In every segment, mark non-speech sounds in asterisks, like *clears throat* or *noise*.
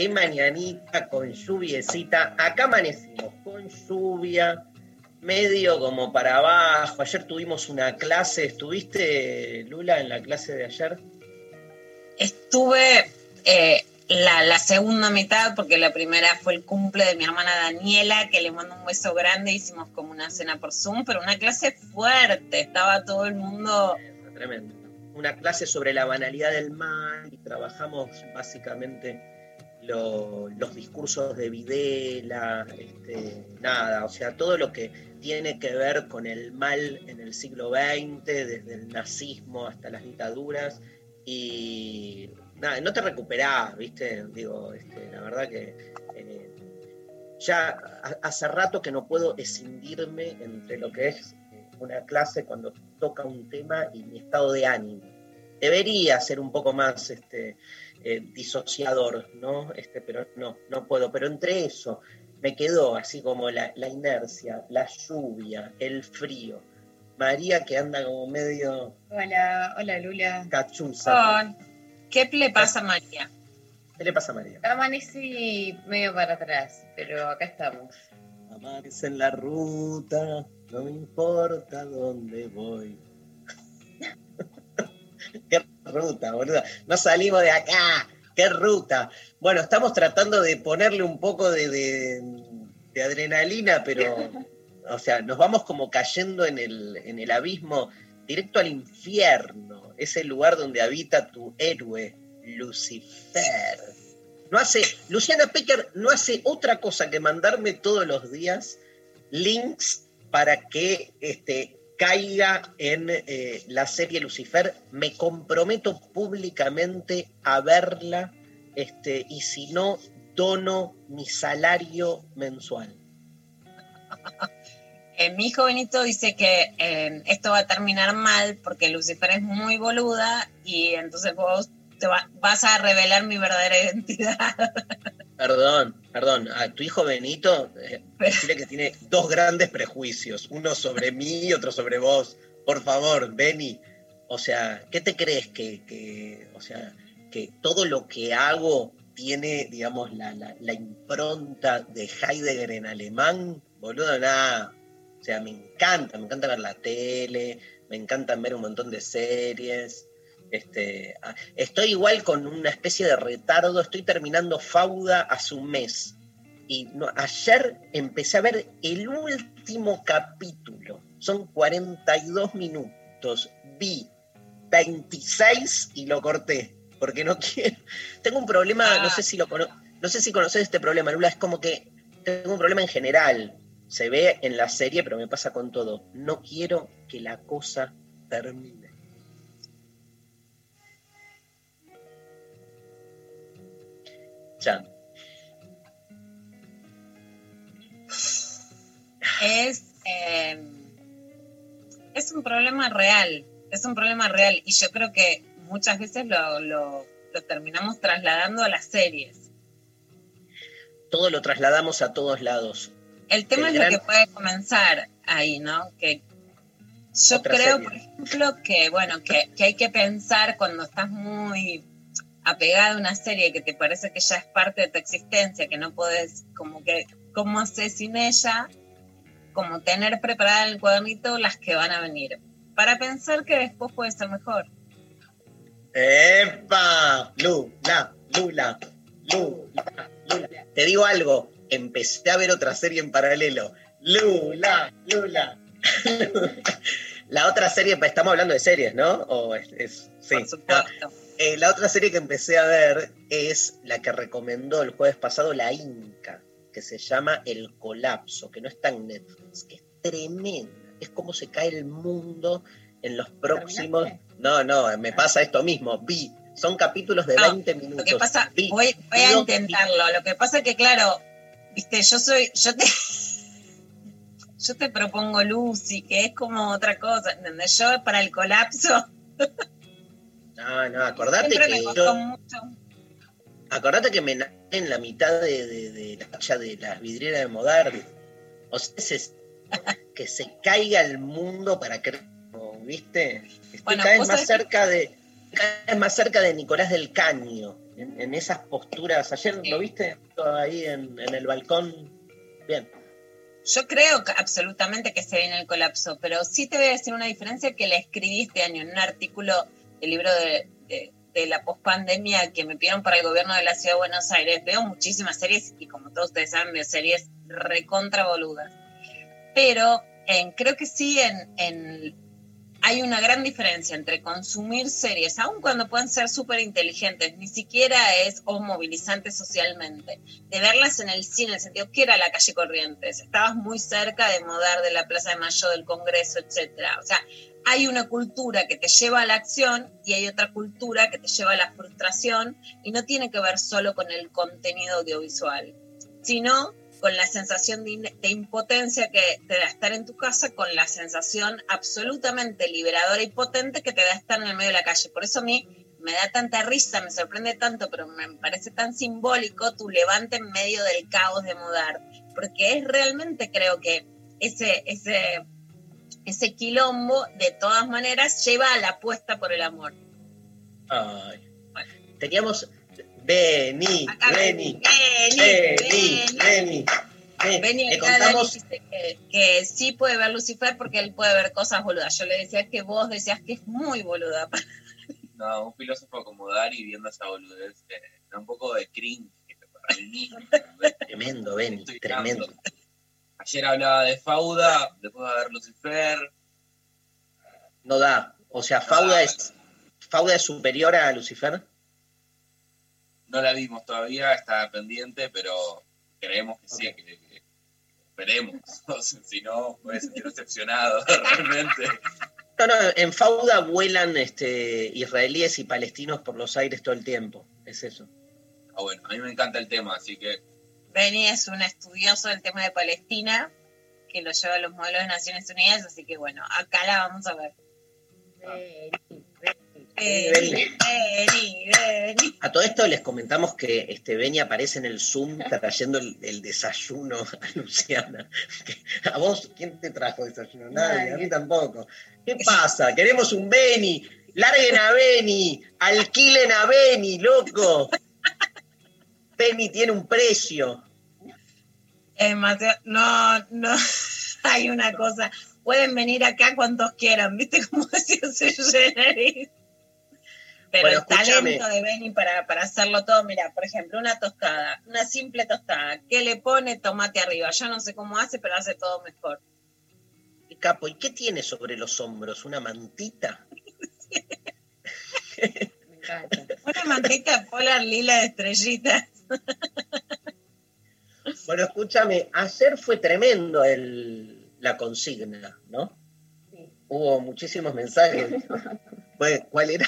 qué mañanita con lluviecita. Acá amanecimos con lluvia, medio como para abajo. Ayer tuvimos una clase, ¿estuviste, Lula, en la clase de ayer? Estuve eh, la, la segunda mitad, porque la primera fue el cumple de mi hermana Daniela, que le mando un beso grande, hicimos como una cena por Zoom, pero una clase fuerte, estaba todo el mundo... Tremendo. Una clase sobre la banalidad del mal y trabajamos básicamente lo- los discursos de Videla, este, nada, o sea, todo lo que tiene que ver con el mal en el siglo XX, desde el nazismo hasta las dictaduras, y nada, no te recuperás, ¿viste? Digo, este, la verdad que eh, ya ha- hace rato que no puedo escindirme entre lo que es una clase cuando toca un tema y mi estado de ánimo. Debería ser un poco más este, eh, disociador, ¿no? Este, pero no, no puedo. Pero entre eso me quedó así como la, la inercia, la lluvia, el frío. María que anda como medio Hola, hola Lula. cachuza. Oh, ¿Qué le pasa a María? ¿Qué le pasa a María? Amanecí medio para atrás, pero acá estamos. Amanece en la ruta, no me importa dónde voy. *laughs* ruta, boludo. No salimos de acá. Qué ruta. Bueno, estamos tratando de ponerle un poco de, de- adrenalina, pero, o sea, nos vamos como cayendo en el, en el abismo, directo al infierno, ese lugar donde habita tu héroe, Lucifer. No hace, Luciana Pecker no hace otra cosa que mandarme todos los días links para que este, caiga en eh, la serie Lucifer. Me comprometo públicamente a verla este, y si no, dono mi salario mensual. Eh, mi hijo Benito dice que eh, esto va a terminar mal porque Lucifer es muy boluda y entonces vos te va- vas a revelar mi verdadera identidad. *laughs* Perdón, perdón, a tu hijo Benito, eh, decirle que tiene dos grandes prejuicios, uno sobre mí y otro sobre vos. Por favor, Beni. O sea, ¿qué te crees que, que- o sea, que todo lo que hago tiene, digamos, la, la- la impronta de Heidegger en alemán? Boludo, nada. O sea, me encanta, me encanta ver la tele, me encanta ver un montón de series. Este, ah, estoy igual con una especie de retardo, estoy terminando Fauda hace un mes. Y no, ayer empecé a ver el último capítulo. Son 42 minutos. Vi 26 y lo corté. Porque no quiero. *laughs* Tengo un problema, no sé si lo cono- no sé si conoces este problema, Lula. Es como que tengo un problema en general. Se ve en la serie, pero me pasa con todo. No quiero que la cosa termine. Es, eh, es un problema real, es un problema real y yo creo que muchas veces lo, lo- lo terminamos trasladando a las series. Todo lo trasladamos a todos lados. El tema El es gran- lo que puede comenzar ahí, ¿no? Que yo Otra creo, serie. por ejemplo, que bueno, que, que hay que pensar cuando estás muy apegado a una serie que te parece que ya es parte de tu existencia, que no puedes, como que, ¿cómo haces sin ella? Como tener preparada en el cuadernito las que van a venir, para pensar que después puede ser mejor. ¡Epa! Lula, Lula, Lula, Lula. Te digo algo, empecé a ver otra serie en paralelo. Lula, Lula. *laughs* la otra serie, estamos hablando de series, ¿no? O es, es- sí. Por supuesto. Eh, la otra serie que empecé a ver es la que recomendó el jueves pasado la Inca, que se llama El Colapso, que no está en Netflix, que es tremenda. Es como se cae el mundo en los próximos. ¿Terminaste? No, no, me pasa esto mismo. Vi, son capítulos de No, 20 minutos. Lo que pasa, Vi, voy, voy a vi- intentarlo. Lo que pasa es que, claro, viste, yo soy, yo te, *laughs* yo te propongo Lucy, que es como otra cosa, ¿entendés? Yo para el colapso *laughs* No, no, acordate siempre que me costó yo- mucho. Acordate que me en la mitad de, de- de la cancha de las vidrieras de Modern. O sea, ese- que se caiga el mundo para que, ¿viste? Estoy Bueno, cada vez más que- cerca de cada vez más cerca de Nicolás del Caño, en, en esas posturas. Ayer Sí. lo viste ahí en, en el balcón. Bien. Yo creo que absolutamente que se viene el colapso, pero sí te voy a decir una diferencia que la escribí este año en un artículo del libro de, de- de la pospandemia que me pidieron para el gobierno de la Ciudad de Buenos Aires. Veo muchísimas series y como todos ustedes saben, veo series recontra boludas. Pero en- creo que sí en, en- hay una gran diferencia entre consumir series, aun cuando pueden ser súper inteligentes, ni siquiera es o movilizante socialmente de verlas en el cine, en el sentido que era la calle Corrientes, estabas muy cerca de Modar, de la Plaza de Mayo, del Congreso, etcétera. O sea, hay una cultura que te lleva a la acción y hay otra cultura que te lleva a la frustración y no tiene que ver solo con el contenido audiovisual, sino con la sensación de, impotencia que te da estar en tu casa, con la sensación absolutamente liberadora y potente que te da estar en el medio de la calle. Por eso a mí me da tanta risa, me sorprende tanto, pero me parece tan simbólico tu levante en medio del caos de mudar, porque es realmente creo que ese, ese, ese quilombo de todas maneras lleva a la apuesta por el amor. Ay. Teníamos. Vení, vení, Beni, vení, Beni. vení. Ven, Beni Le acá Dani contamos. dice que, que sí puede ver Lucifer porque él puede ver cosas boludas. Yo le decía que vos decías que es muy boluda. *laughs* No, un filósofo acomodar y viendo esa boludez, eh, da un poco de cringe para mí mismo. Tremendo, Vení, Estoy tremendo. Ayer hablaba de Fauda, después va a ver Lucifer. No da. O sea, Fauda es, Fauda es superior a Lucifer. No la vimos todavía, está pendiente, pero creemos que sí, que, que- esperemos. *laughs* Si no, puede sentir decepcionado *laughs* realmente. No, no, en Fauda vuelan este, israelíes y palestinos por los aires todo el tiempo. Es eso. Ah, bueno, a mí me encanta el tema, así que Beni es un estudioso del tema de Palestina que lo lleva a los modelos de Naciones Unidas, así que bueno, acá la vamos a ver. Beni, Beni. Beni, Beni. A todo esto les comentamos que este Beni aparece en el Zoom trayendo el, el desayuno *laughs* a Luciana. ¿A vos quién te trajo desayuno? Nadie, a mí tampoco. ¿Qué pasa? Queremos un Beni. Larguen a Beni. Alquilen a Beni, loco. Beni tiene un precio. Es Mateo, no, no, *laughs* hay una cosa, pueden venir acá cuantos quieran, ¿viste *laughs* cómo decía Generis? Pero Bueno, el talento de Benny para, para hacerlo todo, mira, por ejemplo, una tostada, una simple tostada, ¿qué le pone tomate arriba? Yo no sé cómo hace, pero hace todo mejor. Capo, ¿y qué tiene sobre los hombros? ¿Una mantita? *laughs* Me encanta. Una mantita polar lila de estrellitas. *laughs* Bueno, escúchame, ayer fue tremendo el, la consigna, ¿no? Sí. Hubo muchísimos mensajes. *laughs* Bueno, ¿Cuál era?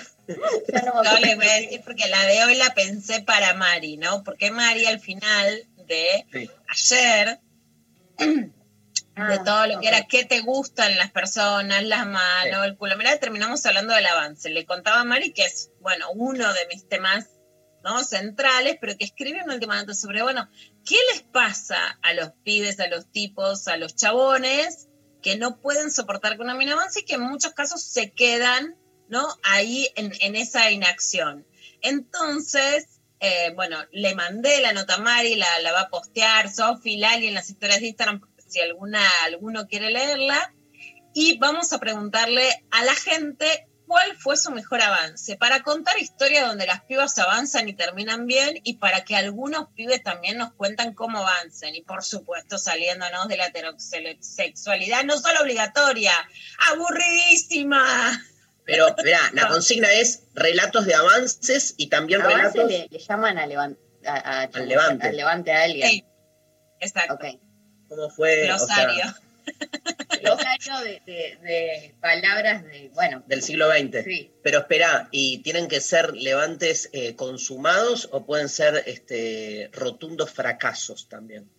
No No les voy a decir porque la de hoy la pensé para Mari, ¿no? Porque Mari al final de Sí. ayer *clears throat* de Ah, todo lo que era qué te gustan las personas, las manos, el culo. Mirá, terminamos hablando del avance. Le contaba a Mari que es, bueno, uno de mis temas ¿no? centrales, pero que escribe un último dato sobre, bueno, ¿qué les pasa a los pibes, a los tipos, a los chabones que no pueden soportar que una mina avance y que en muchos casos se quedan, ¿no? Ahí en, en esa inacción. Entonces, eh, bueno, le mandé la nota a Mari, la, la va a postear Sofi, Lali en las historias de Instagram, si alguna, alguno quiere leerla. Y vamos a preguntarle a la gente cuál fue su mejor avance, para contar historias donde las pibas avanzan y terminan bien y para que algunos pibes también nos cuentan cómo avanzan y por supuesto saliéndonos de la heterosexualidad no solo obligatoria, aburridísima. Pero, mirá, la consigna es relatos de avances y también Avance relatos... le, le llaman a, levan- a, a- Al levante. al levante a alguien. Sí. Exacto. ¿Cómo fue? o sea, Glosario de, de- de palabras de, bueno, del siglo XX. sí. Pero espera, ¿y tienen que ser levantes eh, consumados o pueden ser este, rotundos fracasos también?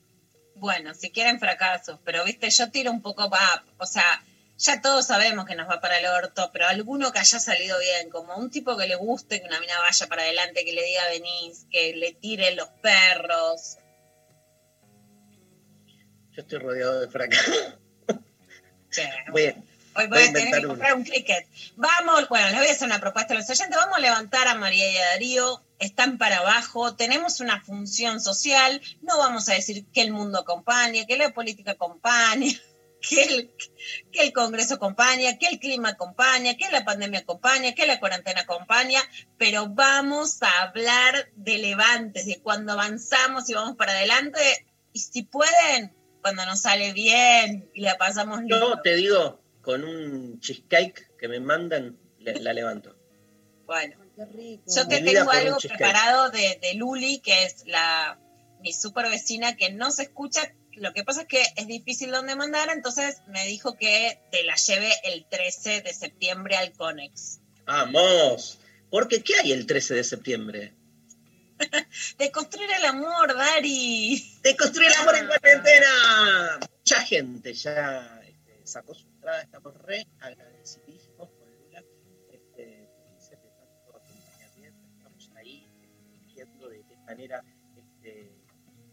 Bueno, si quieren fracasos, pero viste, yo tiro un poco va, o sea, ya todos sabemos que nos va para el orto, pero alguno que haya salido bien, como un tipo que le guste que una mina vaya para adelante, que le diga venís, que le tiren los perros. Yo estoy rodeado de fracasos. Hoy voy voy a tener que uno. comprar un cricket. Vamos, bueno, les voy a hacer una propuesta a los oyentes. Vamos a levantar a María y a Darío. Están para abajo. Tenemos una función social. No vamos a decir que el mundo acompañe, que la política acompañe, *laughs* que el, que el Congreso acompaña, que el clima acompaña, que la pandemia acompaña, que la cuarentena acompaña. Pero vamos a hablar de levantes, de cuando avanzamos y vamos para adelante. Y si pueden, cuando nos sale bien y la pasamos lindo. Yo te digo, con un cheesecake que me mandan, le- la levanto. Bueno. Qué rico. Yo te tengo algo preparado de, de Luli, que es la mi super vecina que no se escucha. Lo que pasa es que es difícil donde mandar, entonces me dijo que te la lleve el 13 de septiembre al Conex. ¡Vamos! Porque ¿qué hay el 13 de septiembre? *laughs* De construir el amor, Dari. ¡De construir el amor en cuarentena! Mucha gente ya este, sacó su entrada, estamos re agradecidísimos con Lula. Este, felices de tanto acompañamiento, estamos ahí este, viendo de qué manera este,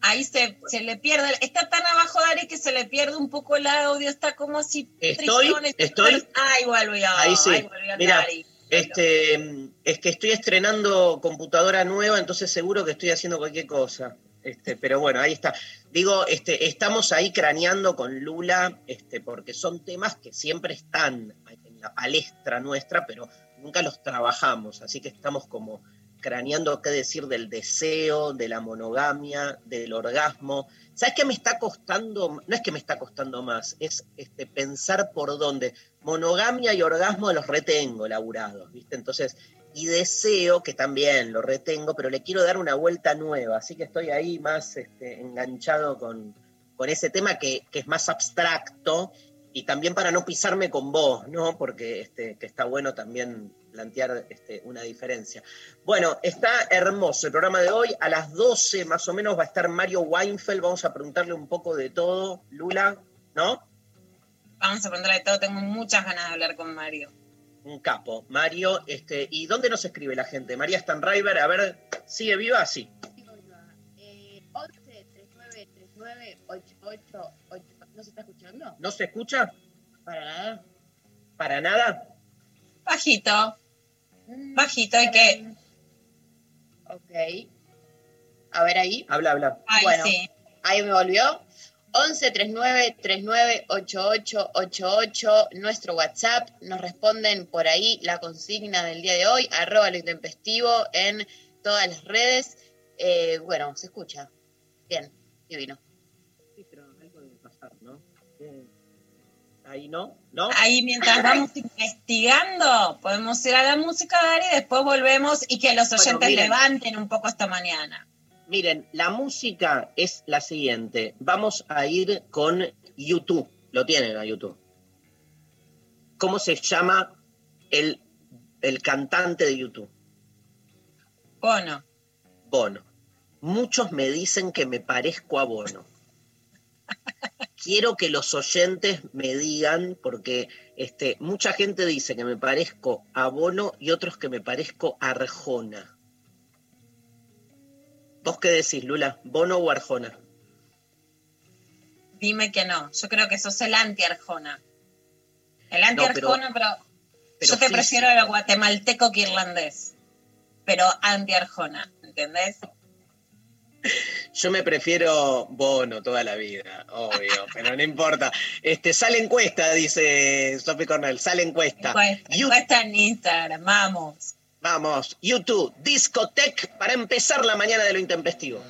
Ahí se, se le pierde, está tan abajo Dari que se le pierde un poco el audio, está como así. Estoy, tristón, está- estoy. Ay, volvió. Ahí sí. ay, volvió Mira, Dari. Este, es que estoy estrenando computadora nueva, entonces seguro que estoy haciendo cualquier cosa. Este, pero bueno, ahí está. Digo, este, estamos ahí craneando con Lula, este, porque son temas que siempre están en la palestra nuestra, pero nunca los trabajamos. Así que estamos como craneando qué decir del deseo, de la monogamia, del orgasmo. ¿Sabes qué me está costando? No es que me está costando más, es este, pensar por dónde. Monogamia y orgasmo los retengo laburados, ¿viste? Entonces, y deseo, que también lo retengo, pero le quiero dar una vuelta nueva, así que estoy ahí más este, enganchado con, con ese tema que, que es más abstracto y también para no pisarme con vos, ¿no? Porque este, que está bueno también plantear este, una diferencia. Bueno, está hermoso el programa de hoy. A las 12 más o menos va a estar Mario Weinfeld. Vamos a preguntarle un poco de todo. Lula, ¿no? Vamos a preguntarle de todo, tengo muchas ganas de hablar con Mario. Un capo. Mario, este, ¿y dónde nos escribe la gente? María Stanriver, a ver, ¿sigue viva? Sí. Eh, 11 39 39 88 8. ¿No se está escuchando? ¿No se escucha? Para nada. ¿Para nada? Bajito. Mm, Bajito, hay que- Ok. A ver ahí. Habla, habla. Ay, Bueno. sí. Ahí me volvió. 11 39 39 88 88, nuestro WhatsApp. Nos responden por ahí la consigna del día de hoy, arroba lo intempestivo en todas las redes. Eh, bueno, se escucha. Bien, divino. Sí, pero algo debe pasar, ¿no? Eh, Ahí no, ¿no? Ahí mientras vamos *laughs* investigando, podemos ir a la música, Dari, y después volvemos y que los Bueno, oyentes miren. levanten un poco esta mañana. Miren, la música es la siguiente. Vamos a ir con YouTube. Lo tienen a YouTube. ¿Cómo se llama el, el cantante de YouTube? Bono. Bono. Muchos me dicen que me parezco a Bono. Quiero que los oyentes me digan, porque este, mucha gente dice que me parezco a Bono y otros que me parezco a Arjona. ¿Vos qué decís, Lula? ¿Bono o Arjona? Dime que no. Yo creo que sos el anti-Arjona. El anti-Arjona, pero, yo te prefiero el guatemalteco que irlandés. Pero anti-Arjona, ¿entendés? Yo me prefiero Bono toda la vida, obvio, pero no importa. Este, sale encuesta, dice Sophie Cornell, sale encuesta. Encuesta, encuesta en Instagram, vamos. Vamos, YouTube, Discotech para empezar la mañana de lo intempestivo.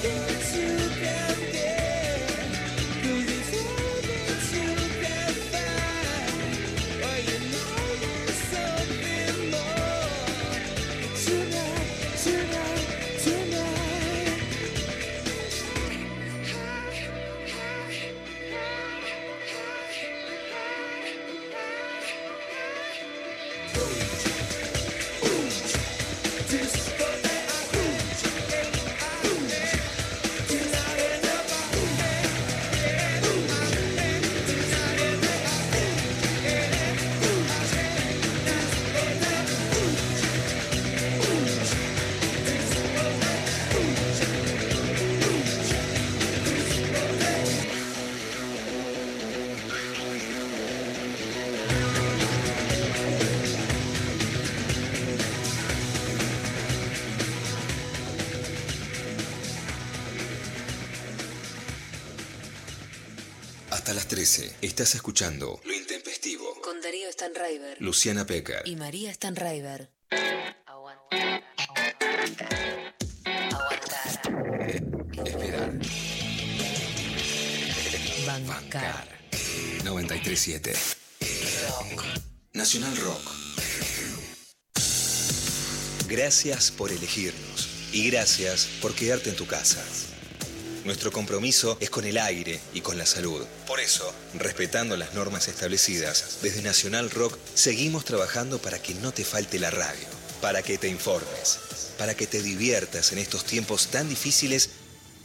together. 13 estás escuchando Lo Intempestivo. Con Darío Stanraiver Luciana Pecker. y María Stanraiver. Aguantar. Aguantar. Esperar. Bancar. 937. Nacional Rock. Gracias por elegirnos y gracias por quedarte en tu casa. Nuestro compromiso es con el aire y con la salud. Por eso, respetando las normas establecidas, desde Nacional Rock seguimos trabajando para que no te falte la radio, para que te informes, para que te diviertas en estos tiempos tan difíciles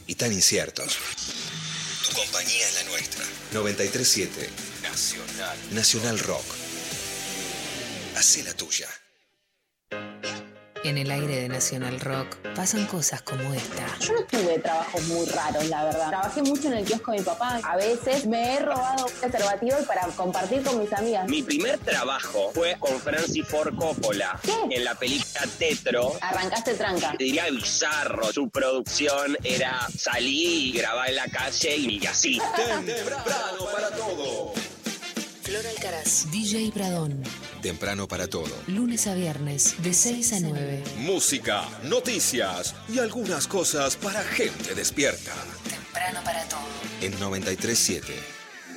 y tan inciertos. Tu compañía es la nuestra. 937 Nacional. Nacional Rock. Hacé la tuya. En el aire de Nacional Rock pasan cosas como esta. Yo no tuve trabajos muy raros, la verdad. Trabajé mucho en el kiosco de mi papá. A veces me he robado preservativos para compartir con mis amigas. Mi primer trabajo fue con Francis Ford Coppola ¿Qué? en la película Tetro. Arrancaste tranca. Te diría bizarro. Su producción era salir y grabar en la calle y así. Temprano para todo. Flor Alcaraz, DJ Pradón. Temprano para todo. Lunes a viernes, de 6 a 9. Música, noticias y algunas cosas para gente despierta. Temprano para todo. En 937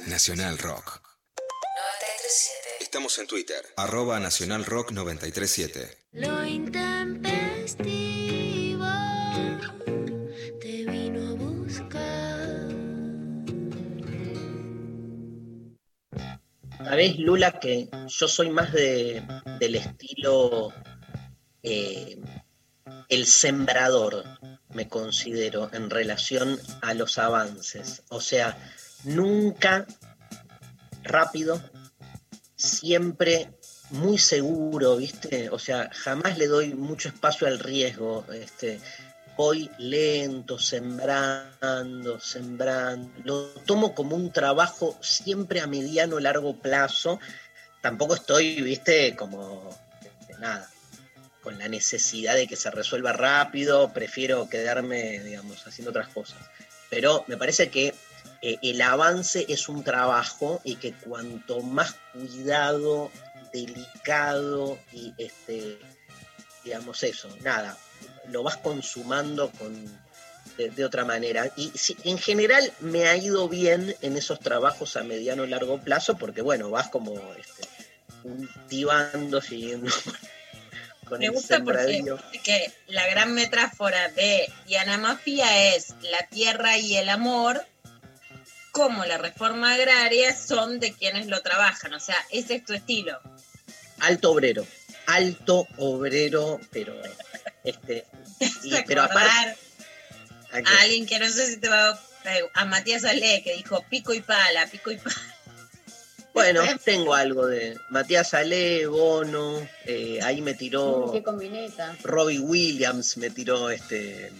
Nacional Rock. 937. Estamos en Twitter, arroba Nacional Rock 937. Lo intempestivo ¿Sabés, Lula, que yo soy más de, del estilo eh, el sembrador, me considero, en relación a los avances? O sea, nunca rápido, siempre muy seguro, ¿viste? O sea, jamás le doy mucho espacio al riesgo. Este, voy lento, sembrando, sembrando. Lo tomo como un trabajo siempre a mediano, largo plazo. Tampoco estoy, viste, como este, nada, con la necesidad de que se resuelva rápido. Prefiero quedarme, digamos, haciendo otras cosas. Pero me parece que eh, el avance es un trabajo y que cuanto más cuidado, delicado y este, digamos eso, nada, lo vas consumando con, de, de otra manera. Y sí, en general me ha ido bien en esos trabajos a mediano y largo plazo, porque bueno, vas como este, cultivando, siguiendo *laughs* con Me el gusta porque que la gran metáfora de Diana Mafia es la tierra y el amor, como la reforma agraria son de quienes lo trabajan. O sea, ese es tu estilo. Alto obrero, alto obrero, pero este, *laughs* y- pero aparte, ¿a a alguien que no sé si te va a... A Matías Ale, que dijo pico y pala, pico y pala. *laughs* Bueno, *laughs* tengo algo de Matías Ale, Bono, eh, ahí me tiró Qué combineta. Robbie Williams, me tiró este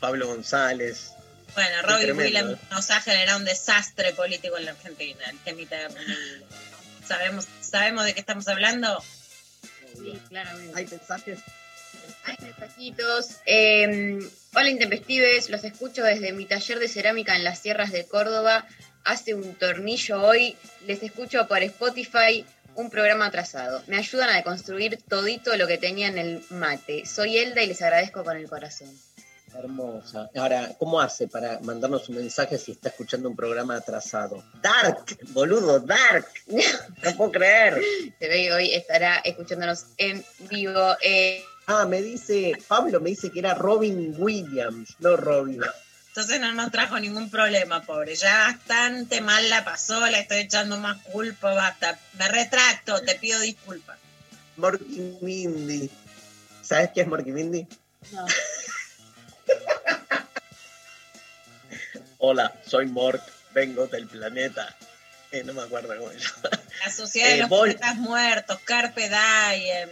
Pablo González. Bueno, Qué Robbie tremendo, Williams eh. nos ha generado un desastre político en la Argentina. El temita de. ¿Sabemos, ¿Sabemos de qué estamos hablando? Sí, claramente. Hay mensajes. Hay mensajitos. Eh, hola Intempestives, los escucho desde mi taller de cerámica en las sierras de Córdoba. Hace un tornillo hoy. Les escucho por Spotify un programa atrasado. Me ayudan a deconstruir todito lo que tenía en el mate. Soy Elda y les agradezco con el corazón. Hermosa. Ahora, ¿cómo hace para mandarnos un mensaje si está escuchando un programa atrasado? Dark, boludo, Dark. *laughs* No puedo creer. Se ve que hoy estará escuchándonos en vivo. Eh, Ah, me dice, Pablo me dice que era Robin Williams, no Robin. Entonces no nos trajo ningún problema, pobre. Ya bastante mal la pasó, le estoy echando más culpa, basta. Me retracto, te pido disculpas. Morky Mindy. ¿Sabes qué es Morky Mindy? No. *laughs* Hola, soy Mork, vengo del planeta. Eh, no me acuerdo cómo es. La sociedad de Eh, los Bol- poetas muertos, Carpe Diem.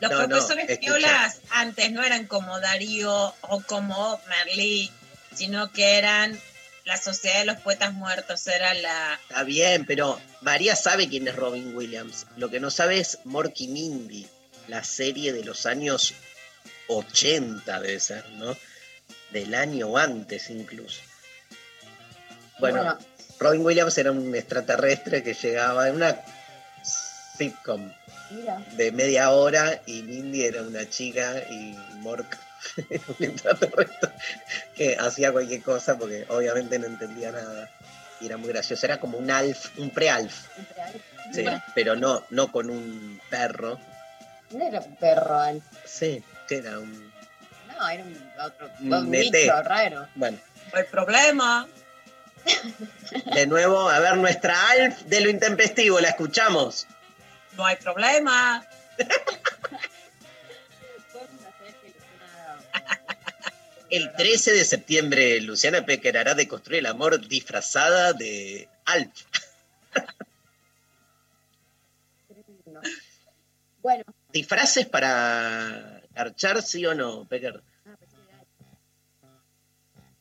Los No, no, profesores piolas antes no eran como Darío o como Merlí, sino que eran la sociedad de los poetas muertos, era la... Está bien, pero María sabe quién es Robin Williams. Lo que no sabe es Morky Mindy, la serie de los años 80 debe ser, ¿no? Del año antes incluso. Bueno, Bueno, Robin Williams era un extraterrestre que llegaba en una sitcom Mira. de media hora y Mindy era una chica y Mork *laughs* un extraterrestre que hacía cualquier cosa porque obviamente no entendía nada y era muy gracioso. Era como un alf, un pre-alf, sí, pero no, no con un perro. No era un perro, Al. Sí, que era un... No, era un otro Un un ET. bicho raro. Bueno, No hay problema. de nuevo, a ver nuestra alf de lo intempestivo, la escuchamos. No hay problema. *laughs* El 13 de septiembre, Luciana Pecker hará de construir el amor disfrazada de Alf. Bueno, ¿Disfraces para garchar, sí o no, Pecker?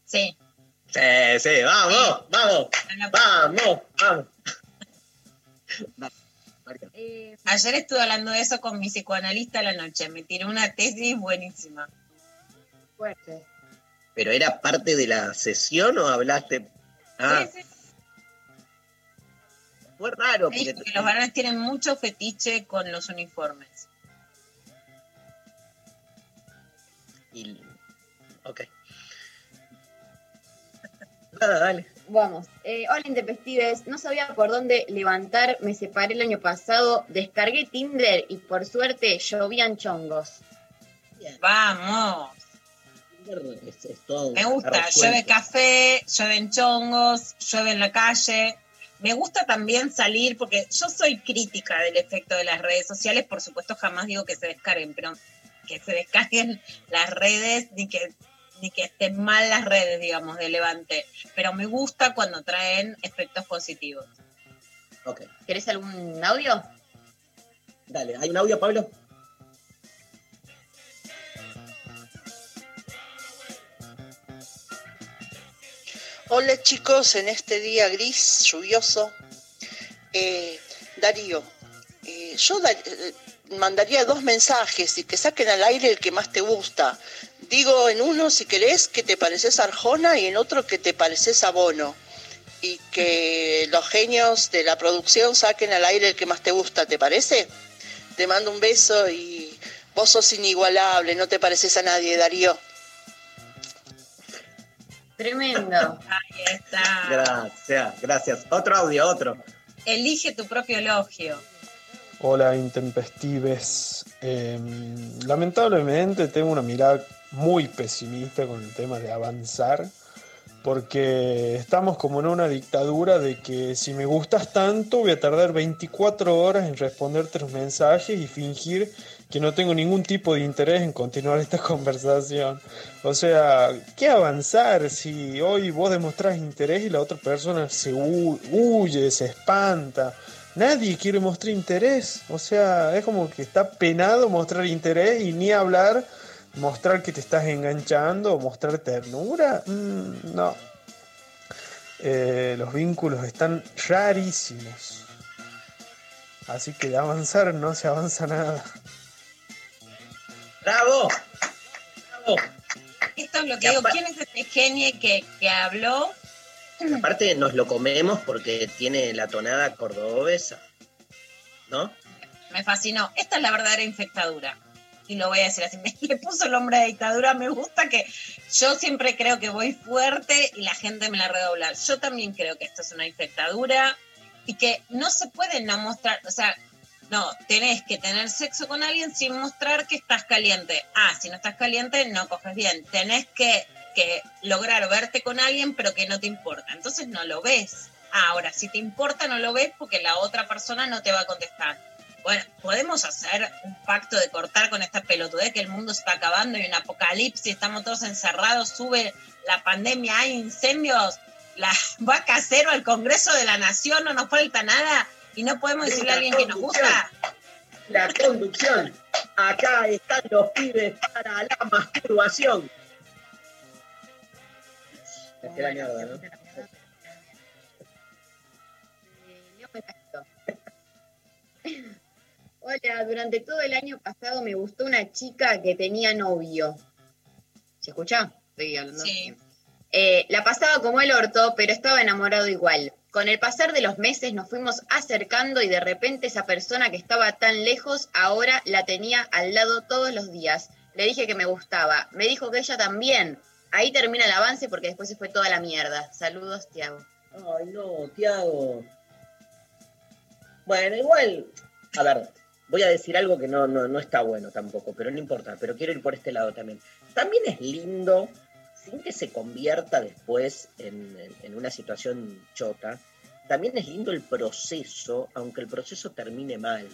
Sí. Sí, sí, vamos, vamos, vamos, vamos. *laughs* Eh, Ayer estuve hablando de eso con mi psicoanalista a la noche. Me tiró una tesis buenísima. fuerte. ¿Pero era parte de la sesión o hablaste? Ah, Sí, sí. fue raro. Porque... que los varones tienen mucho fetiche con los uniformes. y- Ok. *laughs* Nada, dale. Vamos. Eh, hola, Intempestives. No sabía por dónde levantar. Me separé el año pasado. Descargué Tinder y por suerte llovían chongos. Vamos. Es- es todo Me gusta. Llueve café, llueven chongos, llueve en la calle. Me gusta también salir porque yo soy crítica del efecto de las redes sociales. Por supuesto, jamás digo que se descarguen, pero que se descarguen las redes ni que ni que estén mal las redes, digamos, de Levante. Pero me gusta cuando traen efectos positivos. Ok, ¿Querés algún audio? dale. ¿Hay un audio, Pablo? Hola chicos, en este día gris, lluvioso. Eh, Darío, eh, yo da- eh, mandaría dos mensajes y que saquen al aire el que más te gusta. Digo en uno, si querés, que te pareces a Arjona y en otro que te pareces a Bono. Y que los genios de la producción saquen al aire el que más te gusta, ¿te parece? Te mando un beso y vos sos inigualable, no te pareces a nadie, Darío. Tremendo. *laughs* Ahí está. Gracias, gracias. Otro audio, otro. Elige tu propio elogio. Hola, intempestives. Eh, lamentablemente tengo una mirada muy pesimista con el tema de avanzar, porque estamos como en una dictadura de que si me gustas tanto voy a tardar 24 horas en responderte los mensajes y fingir que no tengo ningún tipo de interés en continuar esta *laughs* conversación. O sea, ¿qué avanzar si hoy vos demostrás interés y la otra persona se hu- huye, se espanta? Nadie quiere mostrar interés. O sea, es como que está penado mostrar interés y ni hablar, mostrar que te estás enganchando o mostrar ternura. Mm, no. Eh, los vínculos están rarísimos. Así que de avanzar no se avanza nada. ¡Bravo! ¡Bravo! Esto es lo Y que digo. ¿Quién es este genio que, que habló? Aparte nos lo comemos porque tiene la tonada cordobesa, ¿no? Me fascinó. Esta es la verdadera infectadura. Y lo voy a decir así. *laughs* Me le puso el nombre de dictadura. Me gusta que yo siempre creo que voy fuerte y la gente me la redobla. Yo también creo que esto es una infectadura y que no se puede no mostrar. O sea, no, tenés que tener sexo con alguien sin mostrar que estás caliente. Ah, si no estás caliente, no coges bien. Tenés que, que lograr verte con alguien, pero que no te importa. Entonces no lo ves. Ah, ahora, si te importa, no lo ves porque la otra persona no te va a contestar. Bueno, podemos hacer un pacto de cortar con esta pelotudez que el mundo se está acabando y un apocalipsis, estamos todos encerrados, sube la pandemia, hay incendios, la *laughs* vaca cero al Congreso de la Nación, no nos falta nada y no podemos decirle a alguien que nos gusta. La conducción. Acá están los pibes para la masturbación. Es que la mierda, ¿no? Hola, durante todo el año pasado me gustó una chica que tenía novio. ¿Se escucha? Estoy hablando. Sí. Eh, la pasaba como el orto, pero estaba enamorado igual. Con el pasar de los meses nos fuimos acercando y de repente esa persona que estaba tan lejos ahora la tenía al lado todos los días. Le dije que me gustaba. Me dijo que ella también. Ahí termina el avance porque después se fue toda la mierda. Saludos, Tiago. Ay, no, Tiago. Bueno, igual, a ver, voy a decir algo que no, no, no está bueno tampoco, pero no importa, pero quiero ir por este lado también. También es lindo, sin que se convierta después en, en- en una situación chota, también es lindo el proceso, aunque el proceso termine mal.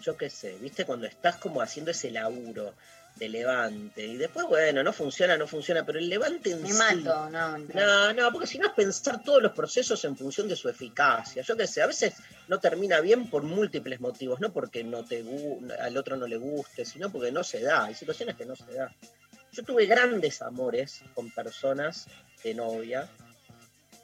Yo qué sé, viste, cuando estás como haciendo ese laburo de levante y después, bueno, no funciona, no funciona, pero el levante en Me sí- mato, no. no, no, porque si no es pensar todos los procesos en función de su eficacia. Yo qué sé, a veces no termina bien por múltiples motivos, no porque no te al otro no le guste, sino porque no se da. Hay situaciones que no se da. Yo tuve grandes amores con personas de novia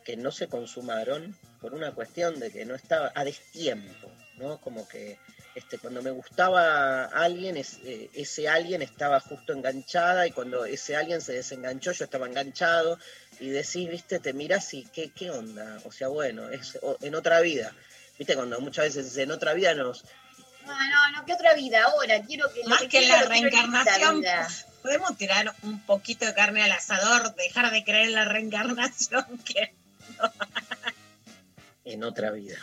que no se consumaron por una cuestión de que no estaba a destiempo, ¿no? Como que este, cuando me gustaba alguien, es- eh, ese alguien estaba justo enganchada y cuando ese alguien se desenganchó, yo estaba enganchado y decís, viste, te miras y qué, qué onda, o sea, bueno, es o- en otra vida, viste, cuando muchas veces en otra vida nos... No, no, no, ¿qué otra vida ahora? Quiero que Más que que quiero la reencarnación, vida. podemos tirar un poquito de carne al asador, dejar de creer en la reencarnación, *laughs* que En otra vida.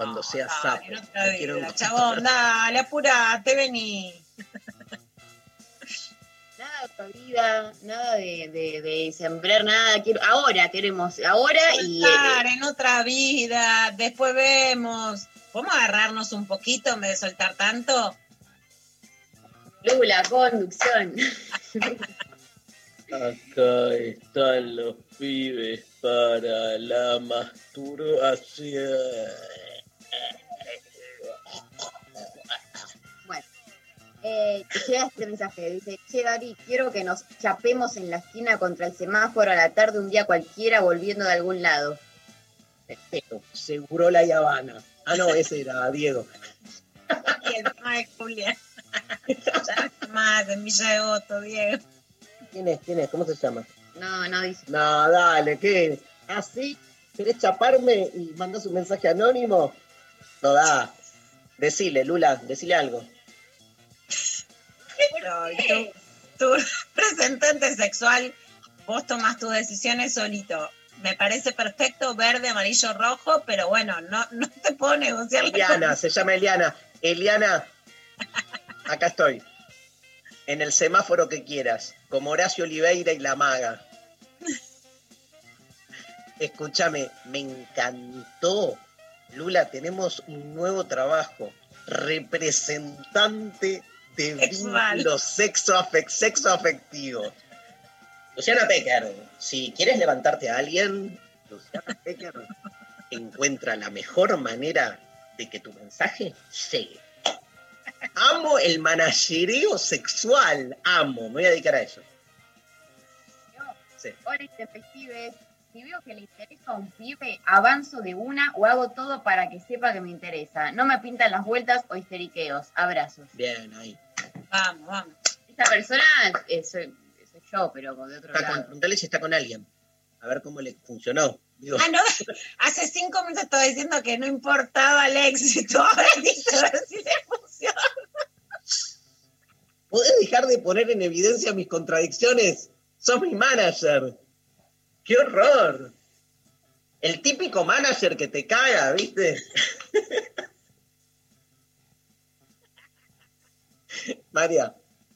Cuando sea sapo. en otra me quiero chabón, dale, apurate, vení. *laughs* Nada de otra vida, nada de, de, de sembrar nada. Quiero, ahora queremos, ahora y. Soltar en otra vida, después vemos. ¿Podemos agarrarnos un poquito en vez de soltar tanto? Lula, conducción. *laughs* Acá están los pibes para la masturbación. Bueno, eh, llega este mensaje, dice, che Dari, quiero que nos chapemos en la esquina contra el semáforo a la tarde un día cualquiera volviendo de algún lado. Pero seguro la Habana. Ah, no, ese era Diego. Y el tema de Julia. ya no está más en Villa de Voto, Diego. ¿Quién es? ¿Quién es? ¿Cómo se llama? No, no dice. No, dale, ¿qué es? ¿Ah, sí? ¿Querés chaparme y mandás un mensaje anónimo? No da. Decile, Lula, decile algo. Tu representante sexual, vos tomás tus decisiones solito. Me parece perfecto, verde, amarillo, rojo, pero bueno, no, no te puedo negociar Eliana, se llama Eliana. Eliana, acá estoy. En el semáforo que quieras, como Horacio Oliveira y la maga. Escúchame, me encantó. Lula, tenemos un nuevo trabajo. Representante de Sexual. vínculos sexo, sexo afectivos. Luciana Pecker, si quieres levantarte a alguien, Luciana Pecker *laughs* encuentra la mejor manera de que tu mensaje llegue. Amo el managereo sexual, amo, me voy a dedicar a eso. Sí. Hola. Si veo que le interesa a un pibe, avanzo de una o hago todo para que sepa que me interesa. No me pintan las vueltas o histeriqueos. Abrazos. Bien, ahí. Vamos, vamos. Esta persona eh, soy, soy yo, pero de otro Está con, lado. preguntale si está con alguien. A ver cómo le funcionó. Digo, Ah, no, hace cinco minutos estaba diciendo que no importaba el éxito. Ahora dice a ver si le funciona. ¿podés dejar de poner en evidencia mis contradicciones? Sos mi manager. ¡Qué horror! El típico manager que te caga, ¿viste? *laughs* María.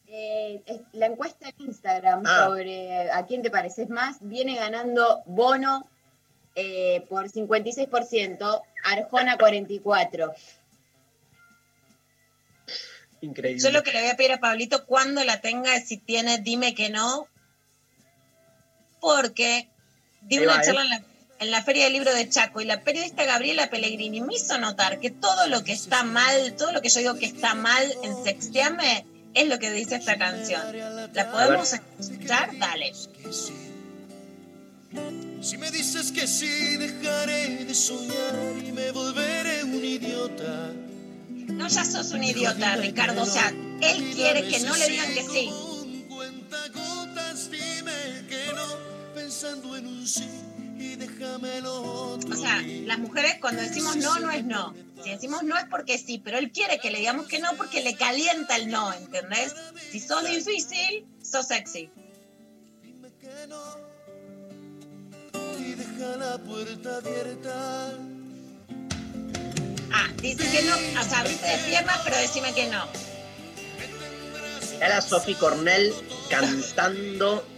Eh, la encuesta en Instagram Ah. sobre a quién te pareces más viene ganando Bono eh, por 56%, Arjona 44%. Increíble. Yo lo que le voy a pedir a Pablito cuando la tenga es si tiene, dime que no. Porque di una charla en, la, en la Feria del Libro de Chaco y la periodista Gabriela Pellegrini me hizo notar que todo lo que está mal, todo lo que yo digo que está mal en Sexteame es lo que dice esta canción. ¿La podemos escuchar? Dale. Si me dices que sí, dejaré de soñar y me volveré un idiota. No, ya sos un idiota, Ricardo. O sea, él quiere que no le digan que sí. Dime que no, O sea, las mujeres cuando decimos no, no es no. Si decimos no es porque sí, pero él quiere que le digamos que no porque le calienta el no, ¿entendés? Si sos difícil, sos sexy. Y deja la puerta abierta. Ah, dice que no, o sea, abriste de piernas, pero decime que no. La Sophie Cornell cantando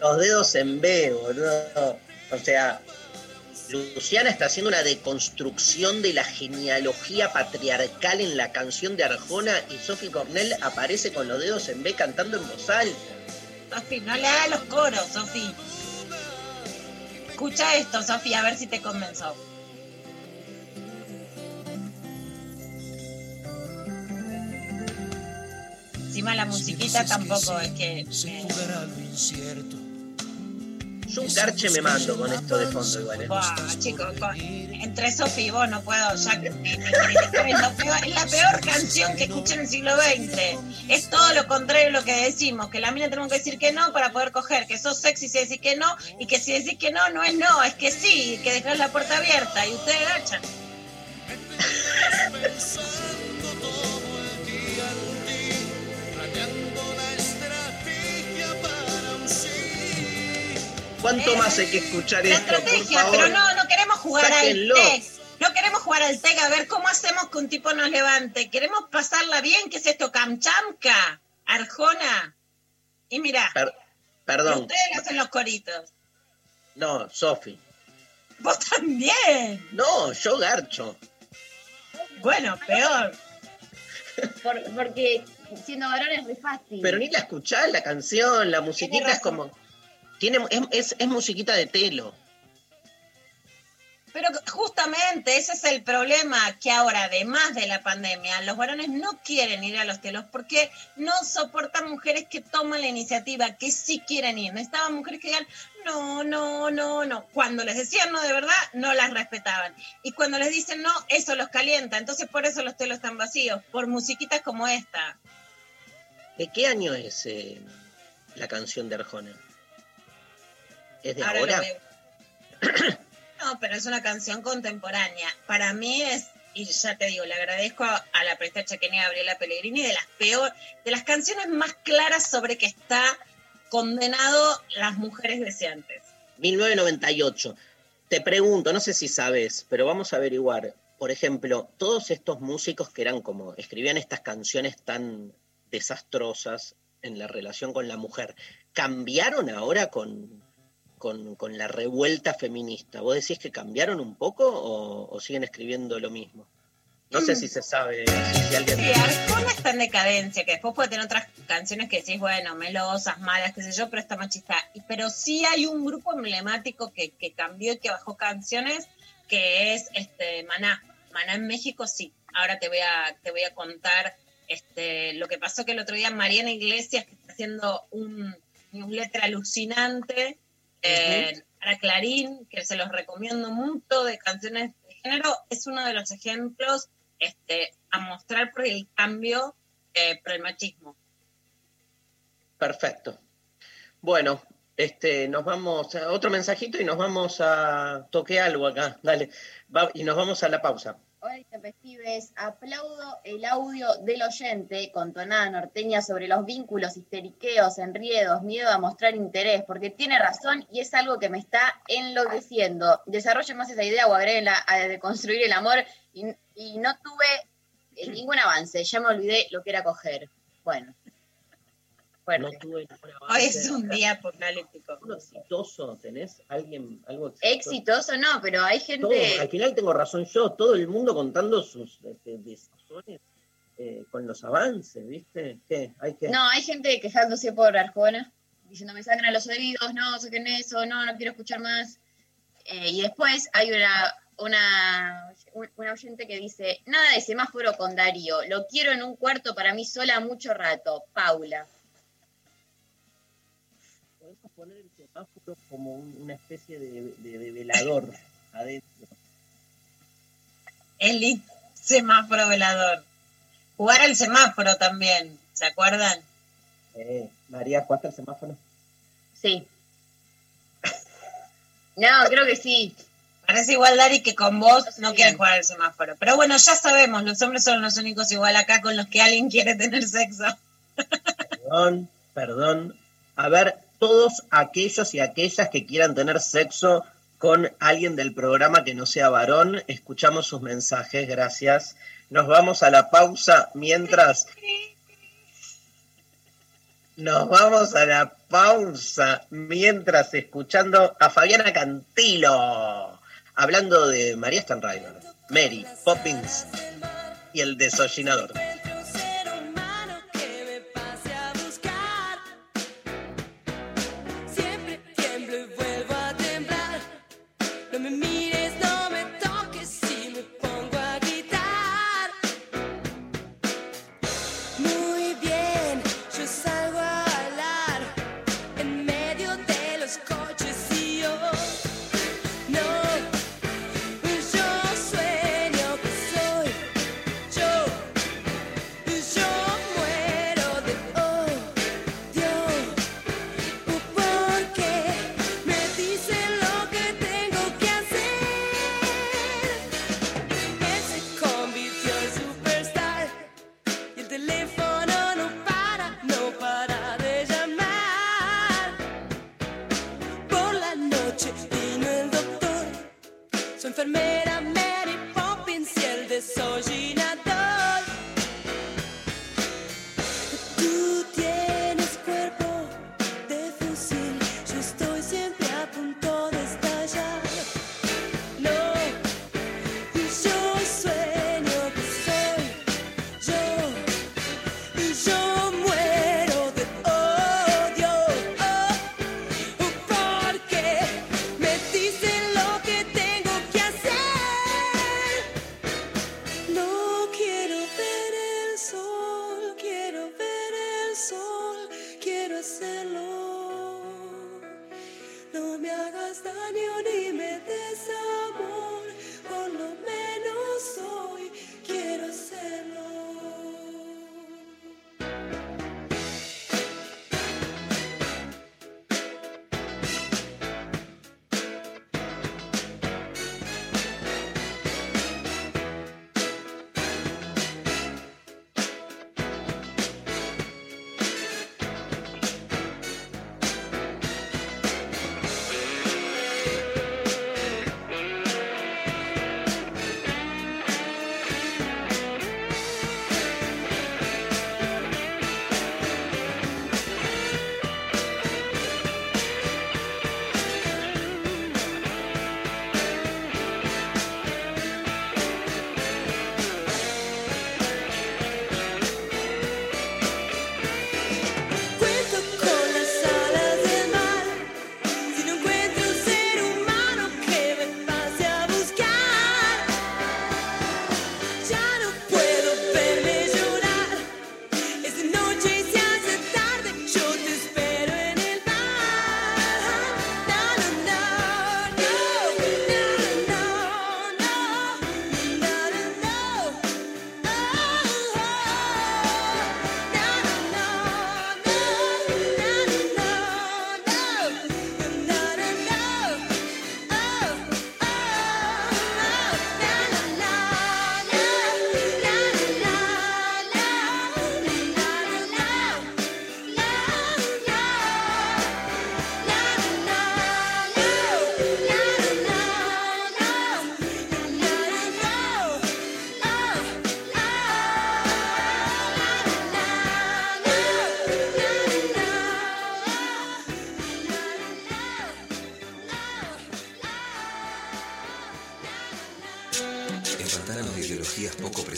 los dedos en B, boludo. O sea, Luciana está haciendo una deconstrucción de la genealogía patriarcal en la canción de Arjona y Sophie Cornell aparece con los dedos en B cantando en voz alta. Sofi, no le hagas los coros, Sofi. Escucha esto, Sofi, a ver si te convenzo. Encima la musiquita tampoco es que... me- Yo un garche me mando con esto de fondo igual. ¿eh? Chicos, con- entre Sofi y vos no puedo ya me- me es, lo peor- es la peor canción que escuché en el siglo XX. Es todo lo contrario de lo que decimos, que la mina tenemos que decir que no para poder coger, que sos sexy si decís que no, y que si decís que no, no es no, es que sí, que dejás la puerta abierta y ustedes gachan. ¿Cuánto más hay que escuchar La esto? Por estrategia, favor. pero no, no queremos jugar Sáquenlo. al TEC. No queremos jugar al TEC a ver cómo hacemos que un tipo nos levante. Queremos pasarla bien, ¿qué es esto? Camchamca, Arjona. Y mira, Per- perdón. ustedes hacen los coritos. No, Sofi. Vos también. No, yo garcho. Bueno, peor. Por- porque siendo varón es muy fácil. Pero ni la escuchás la canción, la musiquita es como. Tiene, es, es, es musiquita de telo. Pero justamente ese es el problema, que ahora, además de la pandemia, los varones no quieren ir a los telos porque no soportan mujeres que toman la iniciativa, que sí quieren ir. Necesitaban mujeres que digan, no, no, no, no. Cuando les decían no de verdad, no las respetaban. Y cuando les dicen no, eso los calienta. Entonces por eso los telos están vacíos, por musiquitas como esta. ¿De qué año es eh, la canción de Arjona? ¿Es de Ahora ahora? No, pero es una canción contemporánea. Para mí es, y ya te digo, le agradezco a, a la presta chaqueña Gabriela Pellegrini de las peor, de las canciones más claras sobre que está condenado las mujeres deseantes. 1998. Te pregunto, no sé si sabes, pero vamos a averiguar. Por ejemplo, todos estos músicos que eran como, escribían estas canciones tan desastrosas en la relación con la mujer, ¿cambiaron ahora con, con, con la revuelta feminista? ¿Vos decís que cambiaron un poco o, siguen escribiendo lo mismo? No sé si se sabe, si, alguien... Sí, Arjona está en decadencia, que después puede tener otras canciones que decís, bueno, melosas, malas, qué sé yo, pero está machista. Pero sí hay un grupo emblemático que, que cambió y que bajó canciones, que es este Maná. Maná en México, sí. Ahora te voy a, te voy a contar este, lo que pasó que el otro día Mariana Iglesias, que está haciendo un newsletter alucinante eh, para Clarín, que se los recomiendo mucho, de canciones de género, es uno de los ejemplos este, a mostrar por el cambio, eh, por el machismo. Perfecto. Bueno, este, nos vamos a otro mensajito y nos vamos a toque algo acá. Dale. Va- y nos vamos a la pausa. Hola, intempestives. Aplaudo el audio del oyente con tonada norteña sobre los vínculos, histeriqueos, enriedos, miedo a mostrar interés, porque tiene razón y es algo que me está enloqueciendo. Desarrollen más esa idea o agréguenla a de construir el amor y, y no tuve ningún avance. Ya me olvidé lo que era coger. Bueno. No tuve. Hoy es un día apocalíptico. ¿Uno exitoso? ¿Tenés alguien, algo Exitoso no, pero hay gente... al final tengo razón yo, todo el mundo contando sus este, desazones eh, con los avances, ¿viste? ¿Qué? Hay que... No, hay gente quejándose por Arjona, diciendo me sangran los oídos, no, saquen eso, no, no quiero escuchar más. Eh, y después hay una, una, una oyente que dice, nada de semáforo con Darío, lo quiero en un cuarto para mí sola mucho rato, Paula poner el semáforo como una especie de, velador *coughs* adentro. El semáforo velador. Jugar al semáforo también, ¿se acuerdan? Eh, María, ¿jugaste al semáforo? Sí. no, creo que sí. Parece igual, Dari, que con vos no quieren jugar al semáforo. Pero bueno, ya sabemos, los hombres son los únicos igual acá con los que alguien quiere tener sexo. perdón, perdón. A ver, todos aquellos y aquellas que quieran tener sexo con alguien del programa que no sea varón. Escuchamos sus mensajes, gracias. Nos vamos a la pausa mientras... Nos vamos a la pausa mientras escuchando a Fabiana Cantilo hablando de María Stanraiver, Mary Poppins y el desollinador.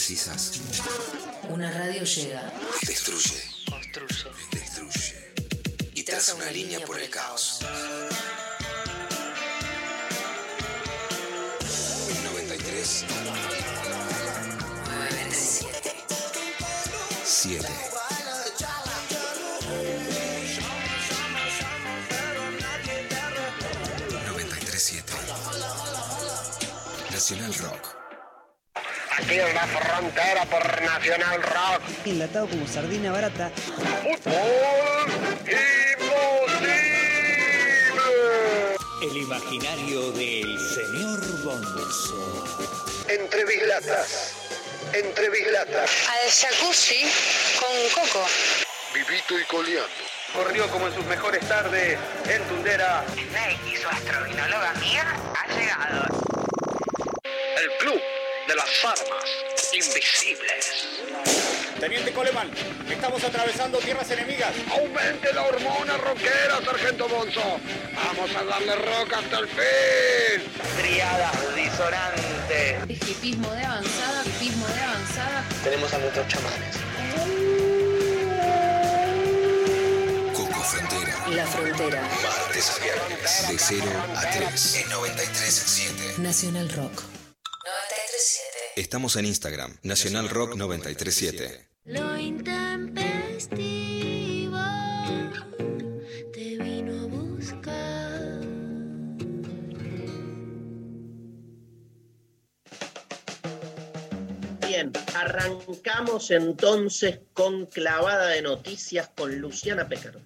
precisas. Una radio llega. Destruye. Construye. Destruye. Y traza una, una línea, línea por el caos. En 93. 7. Nacional Rock la frontera por Nacional Rock. Enlatado como sardina barata. ¡Fútbol imposible! El imaginario del señor Bonzo. Entre bislatas. Entre bislatas. Al jacuzzi con coco. Vivito y coleando corrió como en sus mejores tardes en Tundera. Snake y su astrovinóloga mía ha llegado. De las armas invisibles. Teniente Coleman, estamos atravesando tierras enemigas. Aumente la hormona rockera, sargento Bonzo. Vamos a darle rock hasta el fin. Triadas disonantes. Hipismo de avanzada, hipismo de avanzada. Tenemos a nuestros chamanes. Coco Frontera. La Frontera. Martes a viernes. De 0 a 3. En 93.7. Nacional Rock. 93.7. Estamos en Instagram. Nacional Rock 937. Lo intempestivo te vino a buscar. Bien, arrancamos entonces con clavada de noticias con Luciana Pecker.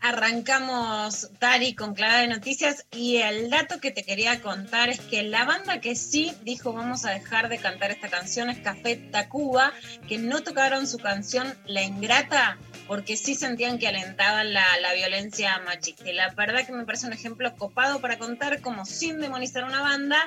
Arrancamos, Dari, con clave de noticias y el dato que te quería contar es que la banda que sí dijo vamos a dejar de cantar esta canción es Café Tacuba, que no tocaron su canción La Ingrata porque sí sentían que alentaban la, la violencia machista. Y la verdad que me parece un ejemplo copado para contar cómo sin demonizar una banda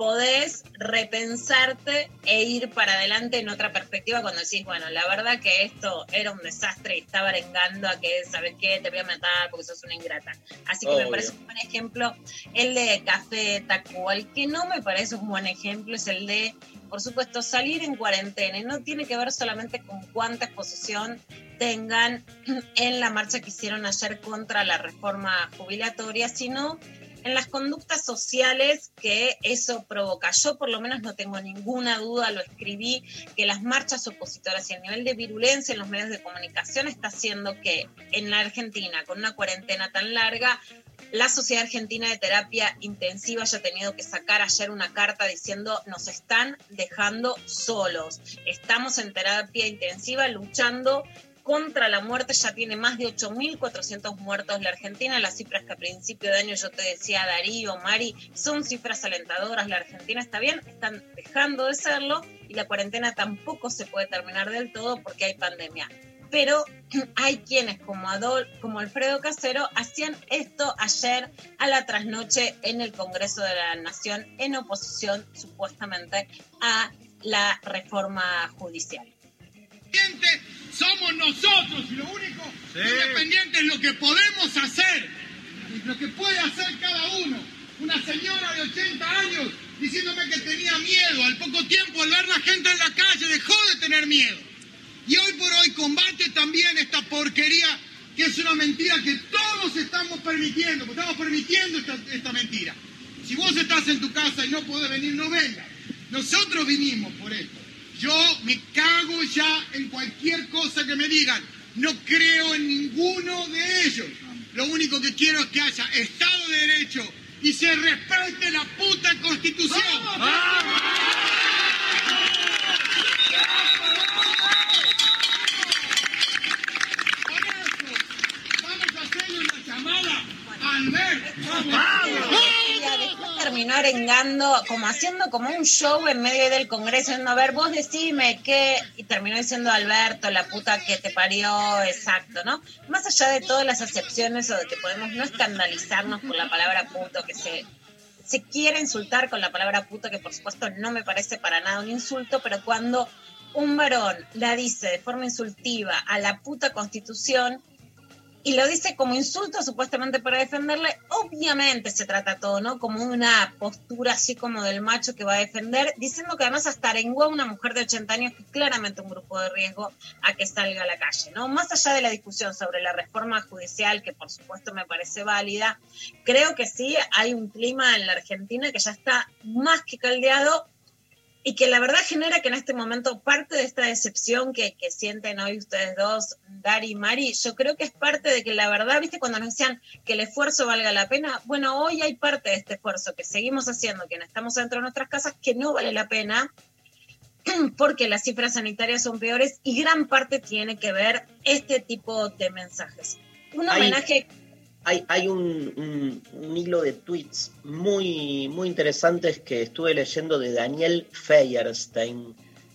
podés repensarte e ir para adelante en otra perspectiva cuando decís, bueno, la verdad que esto era un desastre y estaba arengando a que, ¿sabes qué? Te voy a matar porque sos una ingrata. Así que me Obvio. parece un buen ejemplo el de Café Tacuba. El que no me parece un buen ejemplo es el de, por supuesto, salir en cuarentena. Y no tiene que ver solamente con cuánta exposición tengan *clears throat* en la marcha que hicieron ayer contra la reforma jubilatoria, sino en las conductas sociales que eso provoca. Yo por lo menos no tengo ninguna duda, lo escribí, que las marchas opositoras y el nivel de virulencia en los medios de comunicación está haciendo que en la Argentina, con una cuarentena tan larga, la Sociedad Argentina de Terapia Intensiva haya tenido que sacar ayer una carta diciendo nos están dejando solos. Estamos en terapia intensiva luchando contra la muerte, ya tiene más de 8.400 muertos la Argentina, las cifras que a principio de año yo te decía, Darío, Mari, son cifras alentadoras, la Argentina está bien, están dejando de serlo y la cuarentena tampoco se puede terminar del todo porque hay pandemia. Pero *clears throat* hay quienes como, Adol, como Alfredo Casero hacían esto ayer a la trasnoche en el Congreso de la Nación en oposición supuestamente a la reforma judicial. Somos nosotros y lo único independiente es lo que podemos hacer, y lo que puede hacer cada uno. Una señora de 80 años diciéndome que tenía miedo, al poco tiempo al ver la gente en la calle dejó de tener miedo. Y hoy por hoy combate también esta porquería que es una mentira que todos estamos permitiendo, porque estamos permitiendo esta, esta mentira. Si vos estás en tu casa y no podés venir, no vengas. Nosotros vinimos por esto. Yo me cago ya en cualquier cosa que me digan. No creo en ninguno de ellos. Lo único que quiero es que haya Estado de Derecho y se respete la puta Constitución. Vamos a hacerle una llamada a Albert. ¡Vamos! Terminó arengando, como haciendo como un show en medio del Congreso, diciendo, a ver, vos decime qué, y terminó diciendo Alberto, la puta que te parió, exacto, ¿no? Más allá de todas las acepciones o de que podemos no escandalizarnos por la palabra puto, que se, se quiere insultar con la palabra puto, que por supuesto no me parece para nada un insulto, pero cuando un varón la dice de forma insultiva a la puta constitución, y lo dice como insulto supuestamente para defenderle, obviamente se trata todo, ¿no? Como una postura así como del macho que va a defender, diciendo que además hasta arengó a una mujer de 80 años que es claramente un grupo de riesgo a que salga a la calle, ¿no? Más allá de la discusión sobre la reforma judicial, que por supuesto me parece válida, creo que sí hay un clima en la Argentina que ya está más que caldeado y que la verdad genera que en este momento parte de esta decepción que, que sienten hoy ustedes dos, Dari y Mari, yo creo que es parte de que la verdad, viste, cuando nos decían que el esfuerzo valga la pena, bueno, hoy hay parte de este esfuerzo que seguimos haciendo, que estamos dentro de nuestras casas, que no vale la pena *clears throat* porque las cifras sanitarias son peores y gran parte tiene que ver este tipo de mensajes. Un homenaje... hay, un, hilo de tweets muy, muy interesantes que estuve leyendo de Daniel Feierstein,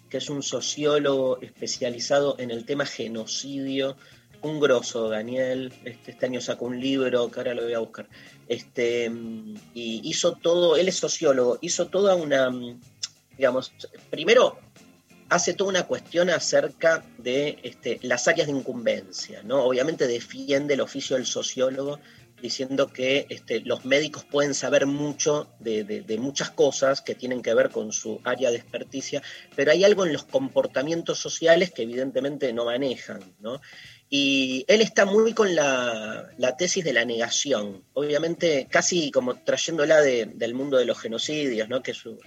que es un sociólogo especializado en el tema genocidio. Un grosso, Daniel. Este, este año sacó un libro que ahora lo voy a buscar. Este, y hizo todo, él es sociólogo, hizo toda una, digamos, primero hace toda una cuestión acerca de este, las áreas de incumbencia, ¿no? Obviamente defiende el oficio del sociólogo diciendo que este, los médicos pueden saber mucho de, de- muchas cosas que tienen que ver con su área de experticia, pero hay algo en los comportamientos sociales que evidentemente no manejan, ¿no? Y él está muy con la, tesis de la negación, obviamente casi como trayéndola de- del mundo de los genocidios, ¿no? que es su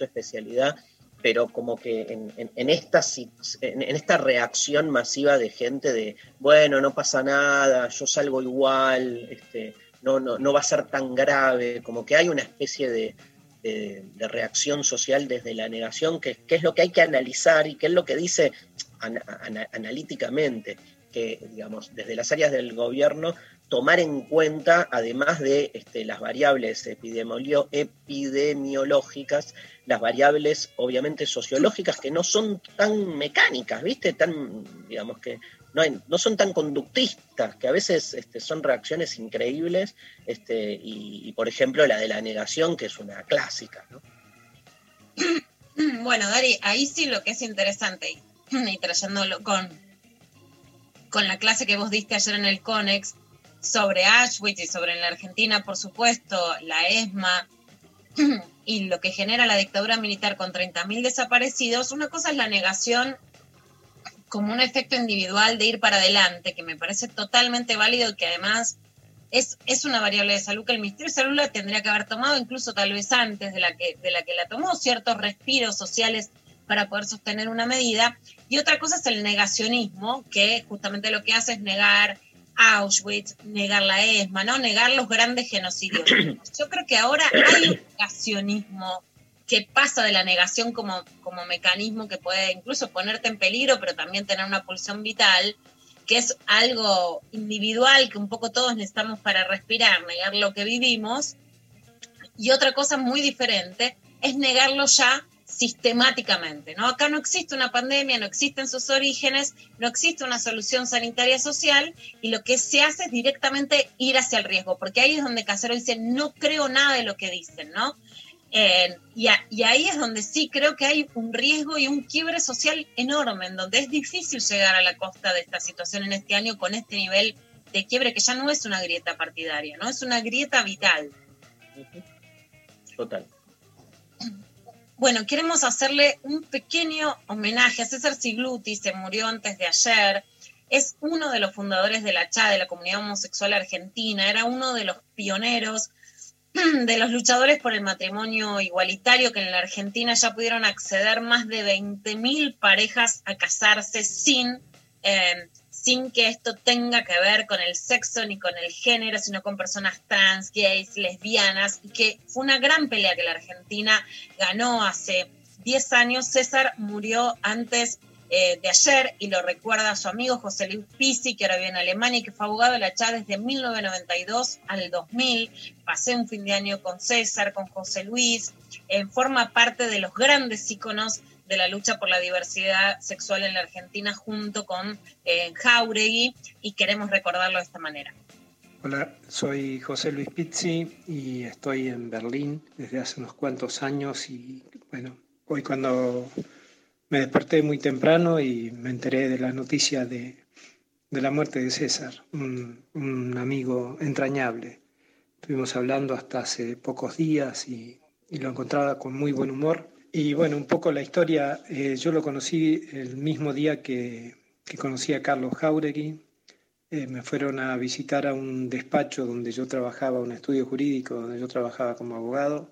especialidad, pero como que en, esta, en, esta reacción masiva de gente de, bueno, no pasa nada, yo salgo igual, este, no, no, no va a ser tan grave, como que hay una especie de, de- reacción social desde la negación, que, es lo que hay que analizar y que es lo que dice ana- ana- analíticamente, que digamos, desde las áreas del gobierno tomar en cuenta, además de este, las variables epidemiológicas, las variables obviamente sociológicas que no son tan mecánicas, ¿viste? Tan, digamos que no, no son tan conductistas, que a veces este, son reacciones increíbles, este, y, por ejemplo la de la negación, que es una clásica, ¿no? *clears throat* Bueno, Dari, ahí sí lo que es interesante, y, y trayéndolo con, con la clase que vos diste ayer en el CONEX sobre Auschwitz y sobre la Argentina, por supuesto, la ESMA *clears throat* y lo que genera la dictadura militar con 30.000 desaparecidos, una cosa es la negación como un efecto individual de ir para adelante, que me parece totalmente válido y que además es, es una variable de salud que el Ministerio de Salud la tendría que haber tomado incluso tal vez antes de la que, de la, que la tomó, ciertos respiros sociales para poder sostener una medida. Y otra cosa es el negacionismo, que justamente lo que hace es negar Auschwitz, negar la ESMA, ¿no? negar los grandes genocidios. Yo creo que ahora hay un negacionismo que pasa de la negación como, como mecanismo que puede incluso ponerte en peligro, pero también tener una pulsión vital, que es algo individual que un poco todos necesitamos para respirar, negar lo que vivimos. Y otra cosa muy diferente es negarlo ya sistemáticamente, ¿no? Acá no existe una pandemia, no existen sus orígenes, no existe una solución sanitaria social y lo que se hace es directamente ir hacia el riesgo, porque ahí es donde Casero dice, no creo nada de lo que dicen, ¿no? Eh, y, a- y ahí es donde sí creo que hay un riesgo y un quiebre social enorme, en donde es difícil llegar a la costa de esta situación en este año con este nivel de quiebre que ya no es una grieta partidaria, ¿no? Es una grieta vital. Total. Bueno, queremos hacerle un pequeño homenaje a César Sigluti, se murió antes de ayer. Es uno de los fundadores de la CHA, de la comunidad homosexual argentina, era uno de los pioneros *clears throat* de los luchadores por el matrimonio igualitario que en la Argentina ya pudieron acceder más de 20.000 parejas a casarse sin, eh, sin que esto tenga que ver con el sexo ni con el género, sino con personas trans, gays, lesbianas, y que fue una gran pelea que la Argentina ganó hace 10 años. César murió antes eh, de ayer y lo recuerda su amigo José Luis Pisi, que ahora vive en Alemania y que fue abogado de la CHA desde 1992 al 2000. Pasé un fin de año con César, con José Luis, eh, forma parte de los grandes íconos de la lucha por la diversidad sexual en la Argentina junto con eh, Jauregui y queremos recordarlo de esta manera. Hola, soy José Luis Pizzi y estoy en Berlín desde hace unos cuantos años y bueno, hoy cuando me desperté muy temprano y me enteré de la noticia de, de la muerte de César, un, amigo entrañable. Estuvimos hablando hasta hace pocos días y lo encontraba con muy buen humor. Y bueno, un poco la historia, eh, yo lo conocí el mismo día que, que conocí a Carlos Jauregui, eh, me fueron a visitar a un despacho donde yo trabajaba, un estudio jurídico donde yo trabajaba como abogado.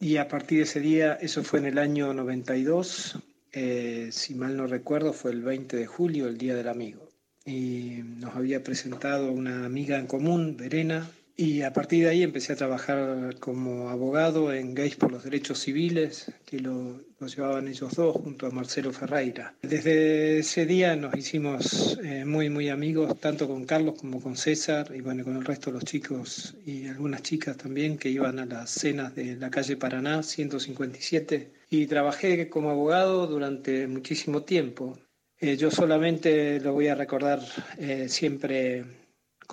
Y a partir de ese día, eso fue en el año 92, eh, si mal no recuerdo, fue el 20 de julio, el Día del Amigo. Y nos había presentado una amiga en común, Verena, Y a partir de ahí empecé a trabajar como abogado en Gays por los Derechos Civiles, que lo, llevaban ellos dos junto a Marcelo Ferreira. Desde ese día nos hicimos eh, muy, muy amigos, tanto con Carlos como con César, y bueno, con el resto de los chicos y algunas chicas también que iban a las cenas de la calle Paraná 157. Y trabajé como abogado durante muchísimo tiempo. Eh, yo solamente lo voy a recordar eh, siempre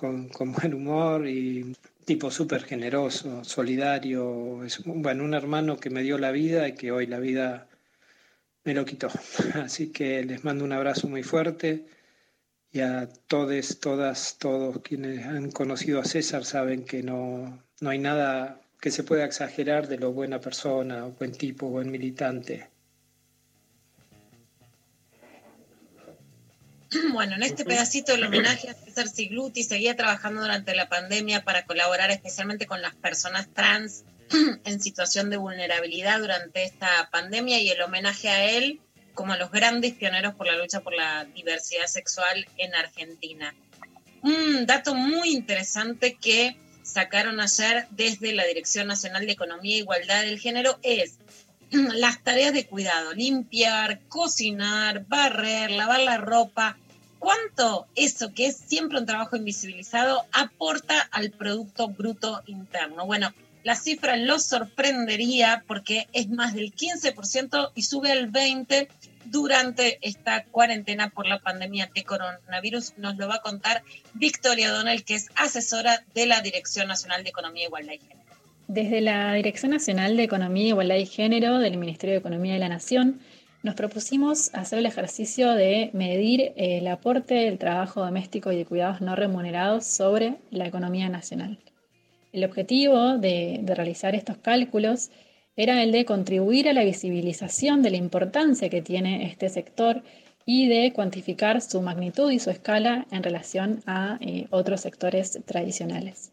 con, buen humor y tipo súper generoso, solidario, es bueno, un hermano que me dio la vida y que hoy la vida me lo quitó. *laughs* Así que les mando un abrazo muy fuerte y a todos, todas, todos quienes han conocido a César saben que no, no hay nada que se pueda exagerar de lo buena persona, buen tipo, buen militante. *clears throat* Bueno, en este pedacito del homenaje a César Sigluti seguía trabajando durante la pandemia para colaborar especialmente con las personas trans *clears throat* en situación de vulnerabilidad durante esta pandemia y el homenaje a él como a los grandes pioneros por la lucha por la diversidad sexual en Argentina. Un dato muy interesante que sacaron ayer desde la Dirección Nacional de Economía e Igualdad del Género es *clears throat* las tareas de cuidado, limpiar, cocinar, barrer, lavar la ropa, cuánto eso que es siempre un trabajo invisibilizado aporta al Producto Bruto Interno. Bueno, la cifra lo sorprendería porque es más del 15% y sube al 20% durante esta cuarentena por la pandemia de coronavirus. Nos lo va a contar Victoria Donel, que es asesora de la Dirección Nacional de Economía, Igualdad y Género. Desde la Dirección Nacional de Economía, Igualdad y Género del Ministerio de Economía de la Nación, nos propusimos hacer el ejercicio de medir el aporte del trabajo doméstico y de cuidados no remunerados sobre la economía nacional. El objetivo de, de, realizar estos cálculos era el de contribuir a la visibilización de la importancia que tiene este sector y de cuantificar su magnitud y su escala en relación a eh, otros sectores tradicionales.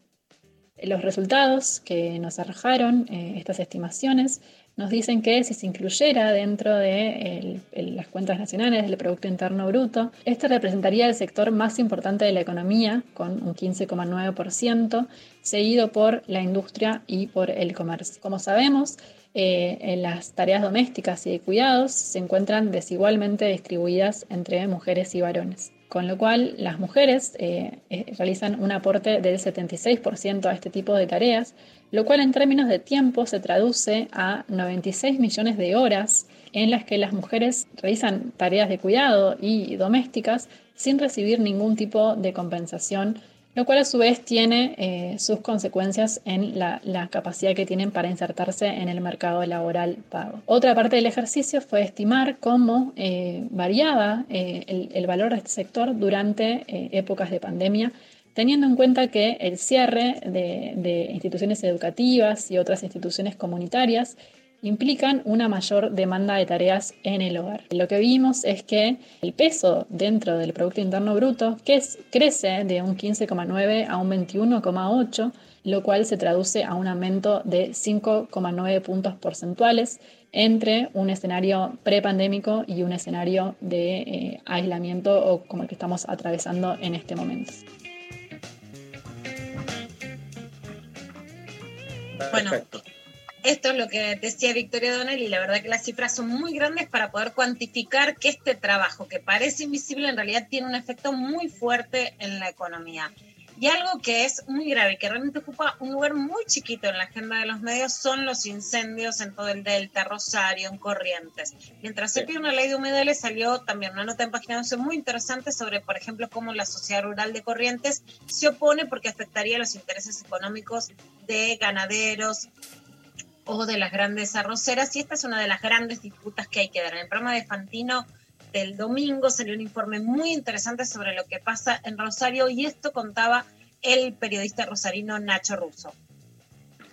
Los resultados que nos arrojaron eh, estas estimaciones nos dicen que si se incluyera dentro de las cuentas nacionales del Producto Interno Bruto, este representaría el sector más importante de la economía, con un 15,9%, seguido por la industria y por el comercio. Como sabemos, eh, en las tareas domésticas y de cuidados se encuentran desigualmente distribuidas entre mujeres y varones con lo cual las mujeres eh, eh, realizan un aporte del 76% a este tipo de tareas, lo cual en términos de tiempo se traduce a 96 millones de horas en las que las mujeres realizan tareas de cuidado y domésticas sin recibir ningún tipo de compensación lo cual a su vez tiene eh, sus consecuencias en la, capacidad que tienen para insertarse en el mercado laboral pago. Otra parte del ejercicio fue estimar cómo eh, variaba eh, el, valor de este sector durante épocas de pandemia, teniendo en cuenta que el cierre de instituciones educativas y otras instituciones comunitarias implican una mayor demanda de tareas en el hogar. Lo que vimos es que el peso dentro del Producto Interno Bruto que es, crece de un 15,9 a un 21,8, lo cual se traduce a un aumento de 5,9 puntos porcentuales entre un escenario prepandémico y un escenario de eh, aislamiento o como el que estamos atravesando en este momento. Bueno, esto es lo que decía Victoria Donel y la verdad que las cifras son muy grandes para poder cuantificar que este trabajo que parece invisible en realidad tiene un efecto muy fuerte en la economía. Y algo que es muy grave y que realmente ocupa un lugar muy chiquito en la agenda de los medios son los incendios en todo el Delta, Rosario, en Corrientes. Mientras se pide una ley de humedales, salió también una nota en página 11 muy interesante sobre, por ejemplo, cómo la sociedad rural de Corrientes se opone porque afectaría los intereses económicos de ganaderos, o de las grandes arroceras, y esta es una de las grandes disputas que hay que dar. En el programa de Fantino del domingo salió un informe muy interesante sobre lo que pasa en Rosario, y esto contaba el periodista rosarino Nacho Russo.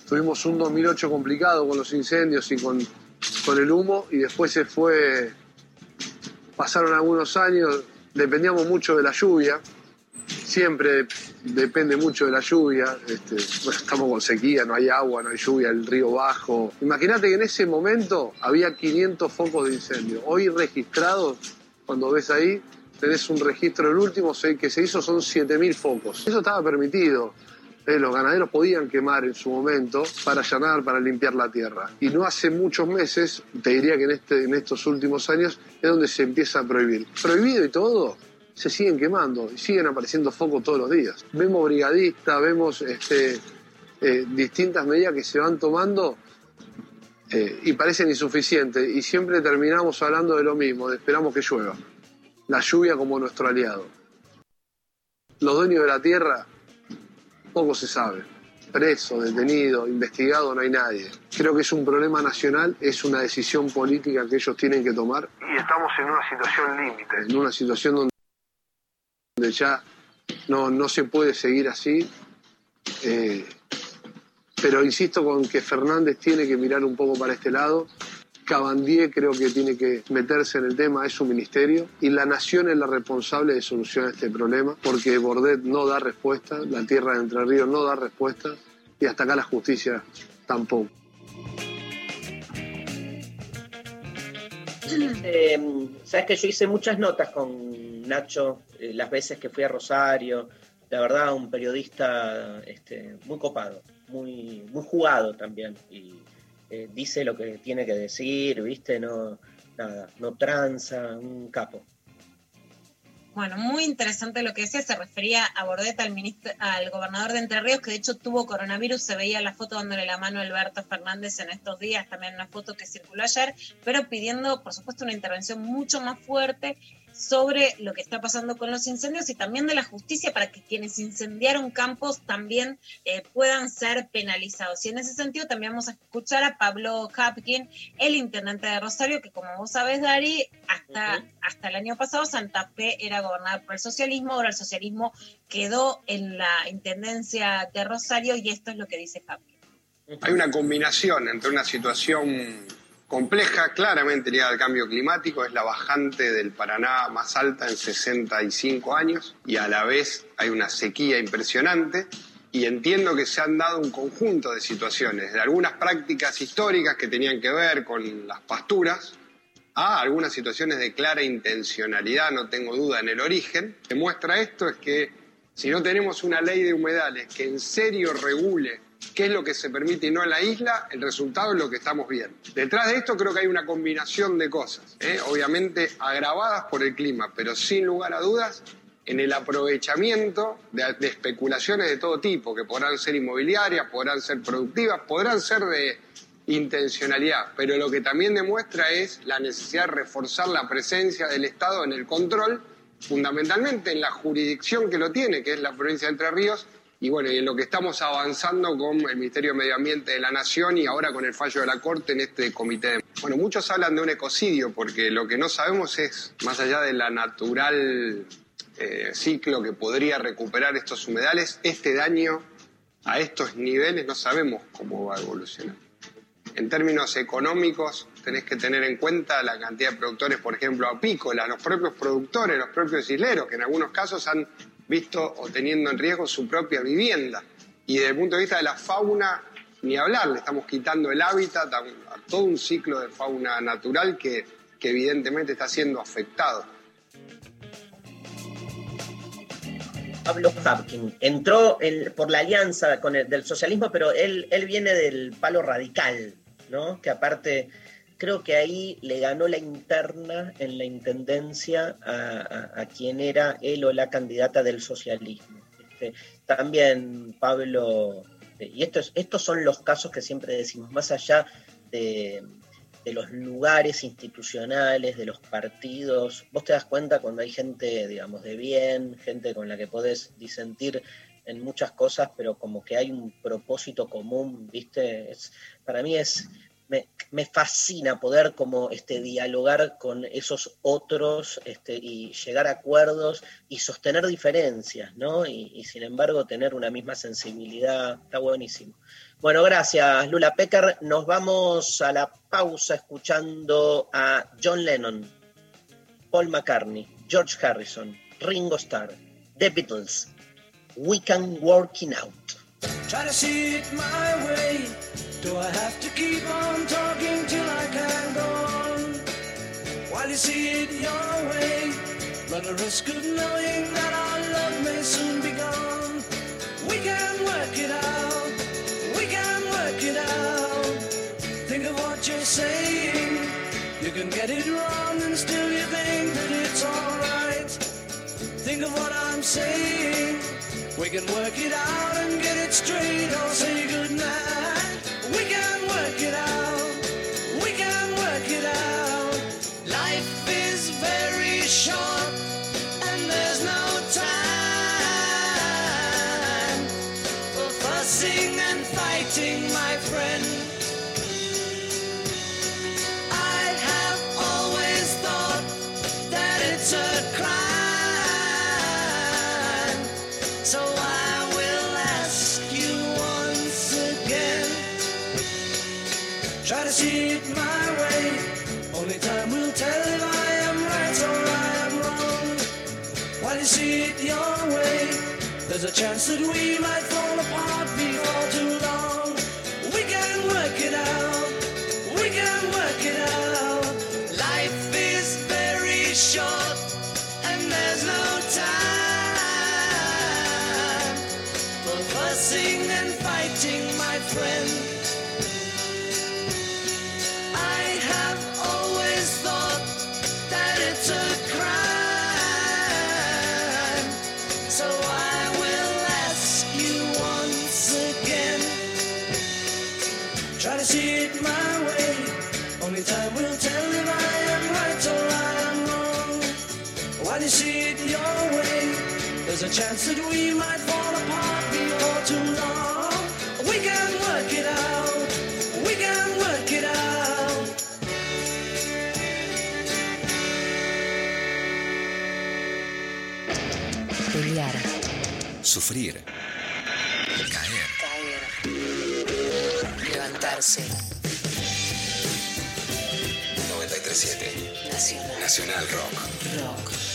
Tuvimos un 2008 complicado con los incendios y con, con el humo, y después se fue, pasaron algunos años, dependíamos mucho de la lluvia, siempre depende mucho de la lluvia. Este, estamos con sequía, no hay agua, no hay lluvia, el río bajo. Imagínate que en ese momento había 500 focos de incendio. Hoy registrados, cuando ves ahí, tenés un registro, el último que se hizo son 7.000 focos. Eso estaba permitido. Eh, los ganaderos podían quemar en su momento para allanar, para limpiar la tierra. Y no hace muchos meses, te diría que en, este, en estos últimos años, es donde se empieza a prohibir. Prohibido y todo, se siguen quemando y siguen apareciendo focos todos los días. Vemos brigadistas, vemos este, eh, distintas medidas que se van tomando eh, y parecen insuficientes. Y siempre terminamos hablando de lo mismo, de esperamos que llueva. La lluvia como nuestro aliado. Los dueños de la tierra poco se sabe. Preso, detenido, investigado, no hay nadie. Creo que es un problema nacional, es una decisión política que ellos tienen que tomar. Y estamos en una situación límite. En una situación donde donde ya no, no se puede seguir así. Eh, pero insisto con que Fernández tiene que mirar un poco para este lado. Cabandier creo que tiene que meterse en el tema, es su ministerio, y la nación es la responsable de solucionar este problema, porque Bordet no da respuesta, la tierra de Entre Ríos no da respuesta, y hasta acá la justicia tampoco. Eh, Sabes que yo hice muchas notas con Nacho eh, las veces que fui a Rosario. La verdad, un periodista este, muy copado, muy, muy jugado también. Y eh, dice lo que tiene que decir, ¿viste? No, nada, no tranza, un capo. Bueno, muy interesante lo que decía, se refería a Bordet, al, ministro, al gobernador de Entre Ríos, que de hecho tuvo coronavirus, se veía la foto dándole la mano a Alberto Fernández en estos días, también una foto que circuló ayer, pero pidiendo, por supuesto, una intervención mucho más fuerte sobre lo que está pasando con los incendios y también de la justicia para que quienes incendiaron campos también eh, puedan ser penalizados. Y en ese sentido también vamos a escuchar a Pablo Hapkin, el intendente de Rosario, que como vos sabés, Dari, hasta, hasta el año pasado Santa Fe era gobernada por el socialismo, ahora el socialismo quedó en la intendencia de Rosario y esto es lo que dice Hapkin. Hay una combinación entre una situación compleja, claramente ligada al cambio climático, es la bajante del Paraná más alta en 65 años y a la vez hay una sequía impresionante y entiendo que se han dado un conjunto de situaciones, de algunas prácticas históricas que tenían que ver con las pasturas, a algunas situaciones de clara intencionalidad, no tengo duda en el origen. Demuestra esto es que si no tenemos una ley de humedales que en serio regule qué es lo que se permite y no en la isla, el resultado es lo que estamos viendo. Detrás de esto creo que hay una combinación de cosas, ¿eh? obviamente agravadas por el clima, pero sin lugar a dudas en el aprovechamiento de, de especulaciones de todo tipo, que podrán ser inmobiliarias, podrán ser productivas, podrán ser de intencionalidad, pero lo que también demuestra es la necesidad de reforzar la presencia del Estado en el control, fundamentalmente en la jurisdicción que lo tiene, que es la provincia de Entre Ríos, y bueno, y en lo que estamos avanzando con el Ministerio de Medio Ambiente de la Nación y ahora con el fallo de la Corte en este comité. Bueno, muchos hablan de un ecocidio porque lo que no sabemos es, más allá de la natural eh, ciclo que podría recuperar estos humedales, este daño a estos niveles no sabemos cómo va a evolucionar. En términos económicos, tenés que tener en cuenta la cantidad de productores, por ejemplo, apícolas, los propios productores, los propios isleros, que en algunos casos han visto o teniendo en riesgo su propia vivienda. Y desde el punto de vista de la fauna, ni hablar, le estamos quitando el hábitat a, todo un ciclo de fauna natural que, que evidentemente está siendo afectado. Pablo Hapkin entró en- por la alianza con el, del socialismo, pero él, él viene del palo radical, ¿no? Que aparte creo que ahí le ganó la interna en la intendencia a, a- a quien era él o la candidata del socialismo. Este, también Pablo, eh, y estos, estos son los casos que siempre decimos, más allá de, de los lugares institucionales, de los partidos, vos te das cuenta cuando hay gente, digamos, de bien, gente con la que podés disentir en muchas cosas, pero como que hay un propósito común, ¿viste? Para mí es, me, fascina poder como este, dialogar con esos otros este, y llegar a acuerdos y sostener diferencias, ¿no? Y, sin embargo tener una misma sensibilidad, está buenísimo. Bueno, gracias Lula Pecker. Nos vamos a la pausa escuchando a John Lennon, Paul McCartney, George Harrison, Ringo Starr, The Beatles. We can out. See it way. Do I have to keep on talking till I can go on? While you see it your way, run the risk of knowing that our love may soon be gone. We can work it out. We can work it out. Think of what you're saying. You can get it wrong and still you think that it's alright. Think of what I'm saying. We can work it out and get it straight or say goodnight. There's a chance that we might fall apart a chance that we might fall apart before too long. We can work it out. We can work it out. Pelear. Sufrir. Caer. Caer. Levantarse. 937. Nacional. Nacional Rock. Rock.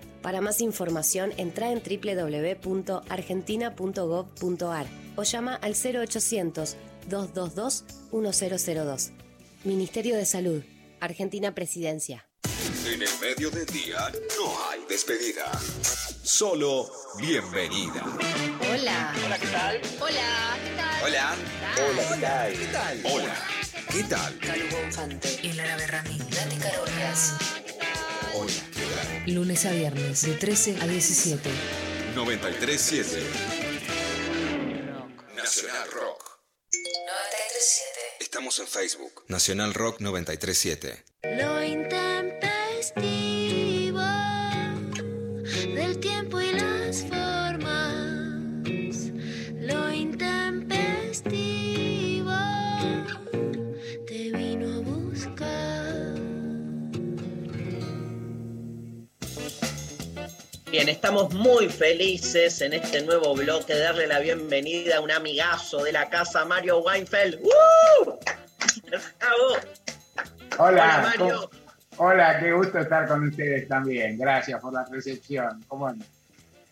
Para más información, entra en www.argentina.gov.ar o llama al 0800-222-1002. Ministerio de Salud, Argentina Presidencia. En el medio del día no hay despedida. Solo bienvenida. Hola. Hola, ¿qué tal? Hola. ¿Qué tal? Hola. Hola, ¿qué tal? ¿Qué tal? Hola. ¿Qué tal? Calvo Infante. Y Lara Berrami. Nati Carolas. Hola. Lunes a viernes de 13 a 17. 937. Nacional Rock. 937. Estamos en Facebook. Nacional Rock 937. Lo Bien, estamos muy felices en este nuevo bloque de darle la bienvenida a un amigazo de la casa, Mario Weinfeld. ¡Uh! Hola, Hola, Mario. ¿cómo- hola, qué gusto estar con ustedes también. Gracias por la recepción. ¿Cómo andan?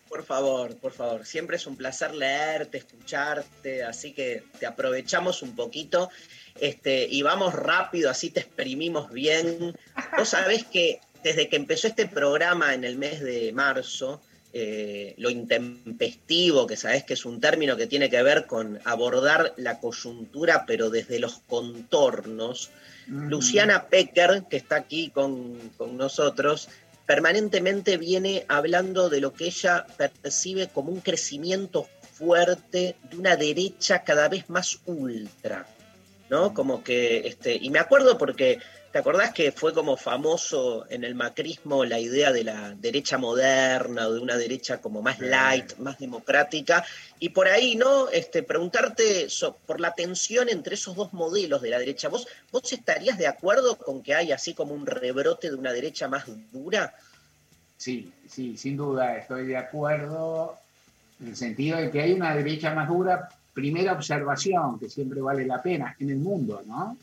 Por favor, por favor. Siempre es un placer leerte, escucharte, así que te aprovechamos un poquito este, y vamos rápido, así te exprimimos bien. Vos sabés que desde que empezó este programa en el mes de marzo, eh, lo intempestivo, que sabés que es un término que tiene que ver con abordar la coyuntura, pero desde los contornos, Luciana Pecker, que está aquí con, con nosotros, permanentemente viene hablando de lo que ella percibe como un crecimiento fuerte de una derecha cada vez más ultra, ¿no? Como que, este, y me acuerdo porque, ¿te acordás que fue como famoso en el macrismo la idea de la derecha moderna o de una derecha como más light, más democrática? Y por ahí, ¿no? Este, preguntarte so- por la tensión entre esos dos modelos de la derecha. ¿Vos, ¿Vos estarías de acuerdo con que hay así como un rebrote de una derecha más dura? Sí, sí, sin duda estoy de acuerdo en el sentido de que hay una derecha más dura, primera observación que siempre vale la pena en el mundo, ¿no?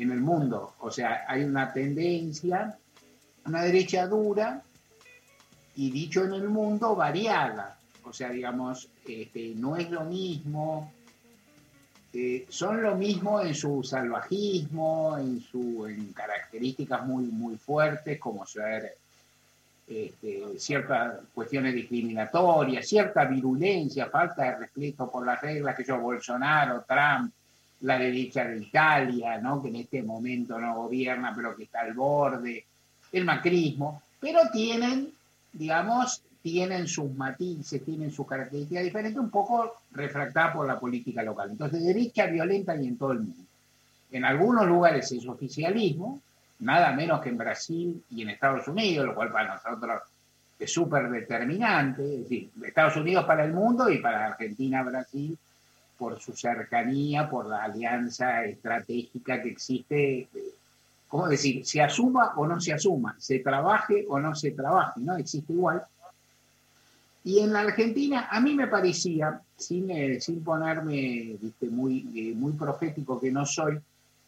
En el mundo, o sea, hay una tendencia, una derecha dura y dicho en el mundo variada, o sea, digamos, este, no es lo mismo, eh, son lo mismo en su salvajismo, en, su, en características muy, muy fuertes, como ser este, ciertas cuestiones discriminatorias, cierta virulencia, falta de respeto por las reglas que yo, Bolsonaro, Trump, la derecha de Italia, ¿no? que en este momento no gobierna, pero que está al borde, el macrismo, pero tienen, digamos, tienen sus matices, tienen sus características diferentes, un poco refractadas por la política local. Entonces, derecha violenta y en todo el mundo. En algunos lugares es oficialismo, nada menos que en Brasil y en Estados Unidos, lo cual para nosotros es súper determinante. Es decir, Estados Unidos para el mundo y para Argentina, Brasil, por su cercanía, por la alianza estratégica que existe. ¿Cómo decir? Se asuma o no se asuma, se trabaje o no se trabaje, ¿no? Existe igual. Y en la Argentina, a mí me parecía, sin, eh, sin ponerme ¿viste? Muy, eh, muy profético que no soy,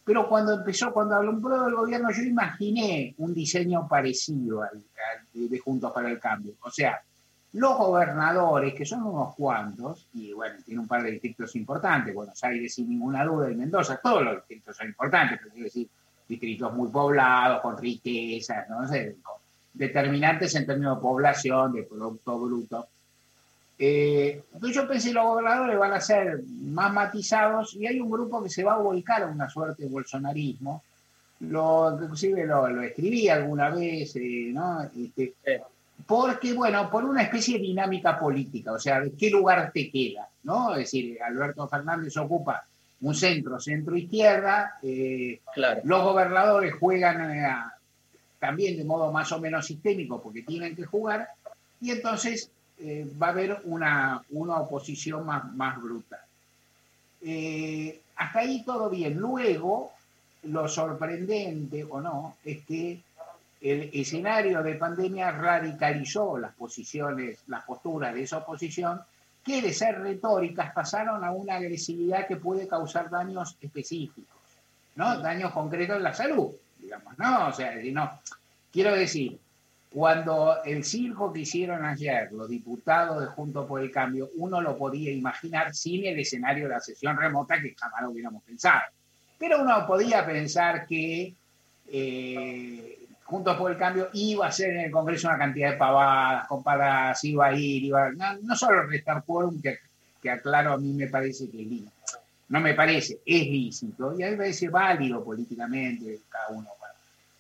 pero cuando empezó, cuando habló del gobierno, yo imaginé un diseño parecido al, al de Juntos para el Cambio. O sea, los gobernadores, que son unos cuantos, y bueno, tiene un par de distritos importantes, Buenos Aires sin ninguna duda y Mendoza, todos los distritos son importantes, pero quiero decir, distritos muy poblados, con riquezas, no sé, determinantes en términos de población, de Producto Bruto. Eh, entonces yo pensé los gobernadores van a ser más matizados y hay un grupo que se va a volcar a una suerte de bolsonarismo. Lo, inclusive lo, lo escribí alguna vez, eh, ¿no? Este, porque, bueno, por una especie de dinámica política, o sea, ¿de qué lugar te queda? ¿no? Es decir, Alberto Fernández ocupa un centro, centro-izquierda, eh, Claro. los gobernadores juegan eh, a- también de modo más o menos sistémico porque tienen que jugar, y entonces eh, va a haber una, una oposición más, más brutal. Eh, hasta ahí todo bien. Luego, lo sorprendente o no es que el escenario de pandemia radicalizó las posiciones, las posturas de esa oposición, que de ser retóricas pasaron a una agresividad que puede causar daños específicos, ¿no? Daños concretos en la salud, digamos, ¿no? O sea, no. Quiero decir, cuando el circo que hicieron ayer los diputados de Junto por el Cambio, uno lo podía imaginar sin el escenario de la sesión remota que jamás lo hubiéramos pensado. Pero uno podía pensar que eh, Juntos por el Cambio iba a hacer en el Congreso una cantidad de pavadas, comparadas, iba a ir, iba a- no, no solo restar quórum, que, que aclaro a mí me parece que es lícito. No me parece, es lícito, y a mí me parece válido políticamente cada uno.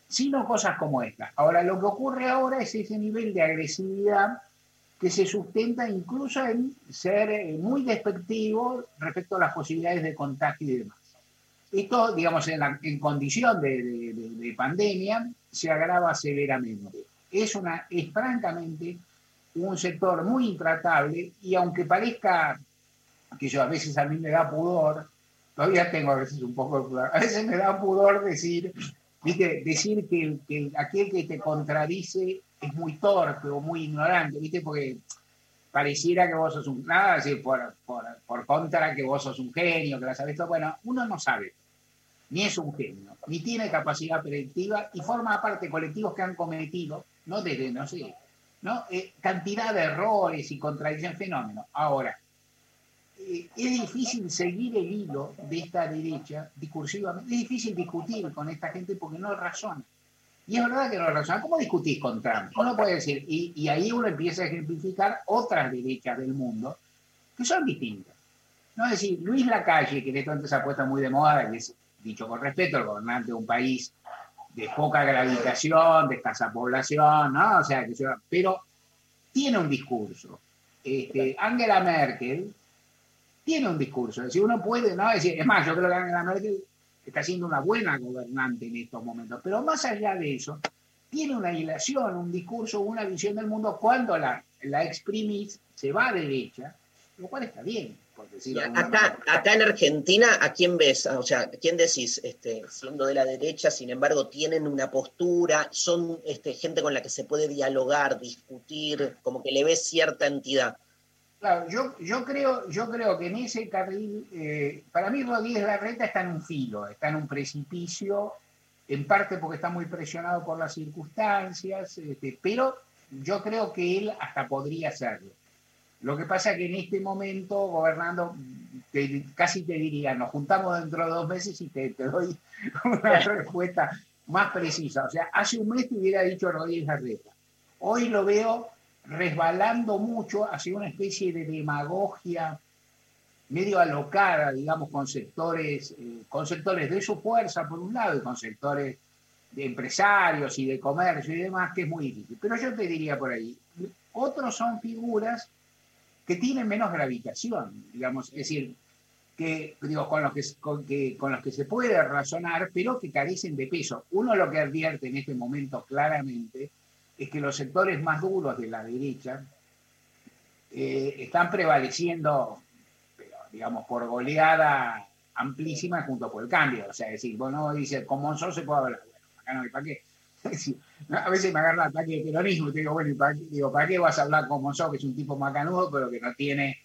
Sino cosas como esta. Ahora, lo que ocurre ahora es ese nivel de agresividad que se sustenta incluso en ser eh, muy despectivo respecto a las posibilidades de contagio y demás. Esto, digamos, en, en condición de pandemia, se agrava severamente. Es, una, es francamente un sector muy intratable y aunque parezca que yo a veces a mí me da pudor, todavía tengo a veces un poco de pudor, a veces me da pudor decir, ¿viste? decir que, que el- aquel que te contradice es muy torpe o muy ignorante, ¿viste? porque pareciera que vos sos un, nada, decir, por, por, por contra que vos sos un genio, que la sabés todo, bueno, uno no sabe ni es un genio, ni tiene capacidad predictiva y forma parte de colectivos que han cometido, no desde, no sé, ¿no? Eh, cantidad de errores y contradicciones, fenómenos. Ahora, eh, es difícil seguir el hilo de esta derecha discursivamente, es difícil discutir con esta gente porque no razona. Y es verdad que no razona. ¿Cómo discutís con Trump? Uno puede decir, y, ahí uno empieza a ejemplificar otras derechas del mundo que son distintas. No es decir, Luis Lacalle, que en esto antes se ha puesto muy de moda, que es, dicho con respeto, el gobernante de un país de poca gravitación, de escasa población, ¿no? O sea, que se- pero tiene un discurso. Este, Angela Merkel tiene un discurso. Es decir, uno puede, ¿no? Decir, es más, yo creo que Angela Merkel está siendo una buena gobernante en estos momentos, pero más allá de eso, tiene una ilación, un discurso, una visión del mundo cuando la, la exprimís, se va a derecha, lo cual está bien, por Acá, en Argentina, ¿a quién ves? O sea, ¿a quién decís, este, siendo de la derecha, sin embargo, tienen una postura, son este, gente con la que se puede dialogar, discutir, como que le ves cierta entidad? Claro, yo, yo, creo, yo creo que en ese carril, eh, para mí Rodríguez Larreta está en un filo, está en un precipicio, en parte porque está muy presionado por las circunstancias, este, pero yo creo que él hasta podría hacerlo. Lo que pasa es que en este momento, gobernando, te- casi te diría, nos juntamos dentro de dos meses y te, te doy *laughs* una respuesta más precisa. O sea, hace un mes te hubiera dicho Rodríguez Larreta. Hoy lo veo resbalando mucho hacia una especie de demagogia medio alocada, digamos, con sectores, eh, con sectores de su fuerza, por un lado, y con sectores de empresarios y de comercio y demás, que es muy difícil. Pero yo te diría por ahí, otros son figuras que tienen menos gravitación, digamos, es decir, que, digo, con, los que, con, los que se puede razonar, pero que carecen de peso. Uno lo que advierte en este momento claramente es que los sectores más duros de la derecha eh, están prevaleciendo, digamos, por goleada amplísima junto por el cambio. O sea, es decir, bueno, dice, con Monzón se puede hablar. Bueno, acá no hay para qué. *laughs* Es decir, a veces me agarra el ataque de peronismo y te digo, bueno, ¿y para qué, digo, ¿para qué vas a hablar con Monzón, que es un tipo macanudo, pero que no tiene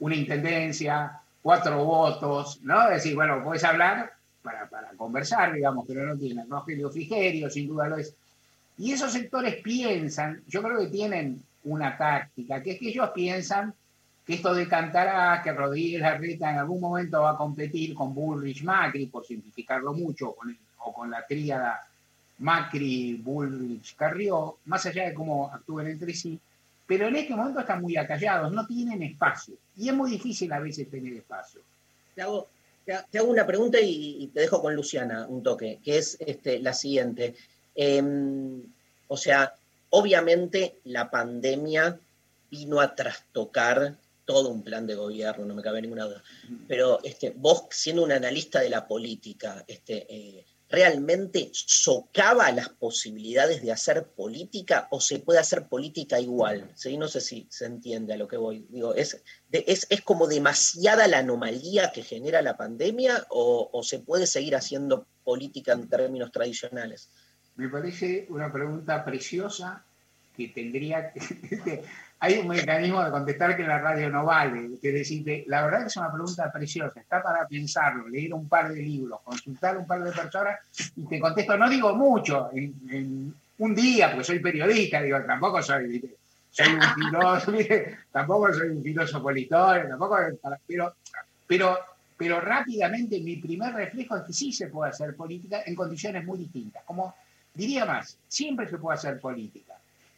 una intendencia, cuatro votos, ¿no? Es decir, bueno, puedes hablar para, para conversar, digamos, pero no tiene. Rogelio Frigerio, sin duda lo es. Y esos sectores piensan, yo creo que tienen una táctica, que es que ellos piensan que esto decantará, que Rodríguez Larreta en algún momento va a competir con Bullrich Macri, por simplificarlo mucho, o con la tríada Macri, Bullrich, Carrió, más allá de cómo actúen entre sí, pero en este momento están muy acallados, no tienen espacio. Y es muy difícil a veces tener espacio. Te hago, te una pregunta y, y te dejo con Luciana un toque, que es este, la siguiente. Em, o sea, obviamente la pandemia vino a trastocar todo un plan de gobierno, no me cabe ninguna duda. Pero este, vos, siendo un analista de la política, este, eh, ¿realmente socava las posibilidades de hacer política o se puede hacer política igual? ¿Sí? No sé si se entiende a lo que voy. Digo, ¿es, de- es, es como demasiada la anomalía que genera la pandemia o, o se puede seguir haciendo política en términos tradicionales? Me parece una pregunta preciosa que tendría que... *laughs* Hay un mecanismo de contestar que la radio no vale, que decirte, la verdad que es una pregunta preciosa, está para pensarlo, leer un par de libros, consultar un par de personas y te contesto, no digo mucho, en, un día, porque soy periodista, digo, tampoco soy, un filósofo, *laughs* tampoco soy un filósofo histórico, tampoco, pero, pero, pero rápidamente mi primer reflejo es que sí se puede hacer política en condiciones muy distintas, como diría más, siempre se puede hacer política,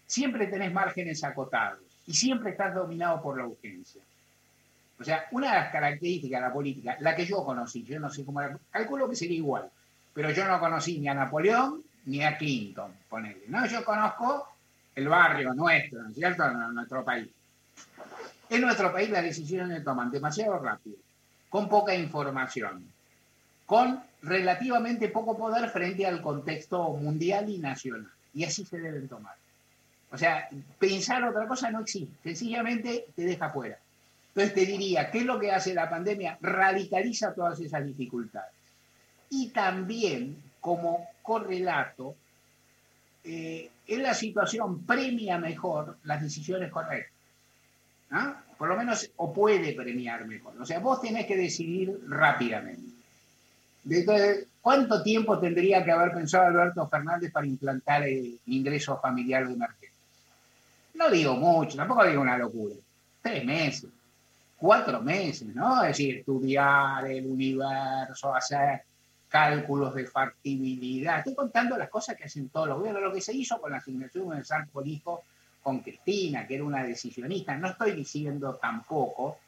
siempre tenés márgenes acotados y siempre estás dominado por la urgencia. O sea, una de las características de la política, la que yo conocí, yo no sé cómo era, calculo que sería igual, pero yo no conocí ni a Napoleón ni a Clinton, ponele. No, yo conozco el barrio nuestro, ¿no es cierto? En nuestro país. En nuestro país las decisiones se toman demasiado rápido, con poca información, con relativamente poco poder frente al contexto mundial y nacional. Y así se deben tomar. O sea, pensar otra cosa no existe, sencillamente te deja fuera. Entonces te diría, ¿qué es lo que hace la pandemia? Radicaliza todas esas dificultades. Y también, como correlato, eh, en la situación premia mejor las decisiones correctas. ¿no? Por lo menos, o puede premiar mejor. O sea, vos tenés que decidir rápidamente. Entonces, ¿cuánto tiempo tendría que haber pensado Alberto Fernández para implantar el ingreso familiar de emergencia? No digo mucho, tampoco digo una locura. Tres meses, cuatro meses, ¿no? Es decir, estudiar el universo, hacer cálculos de factibilidad. Estoy contando las cosas que hacen todos los gobiernos, lo que se hizo con la asignación universal por hijo con Cristina, que era una decisionista. No estoy diciendo tampoco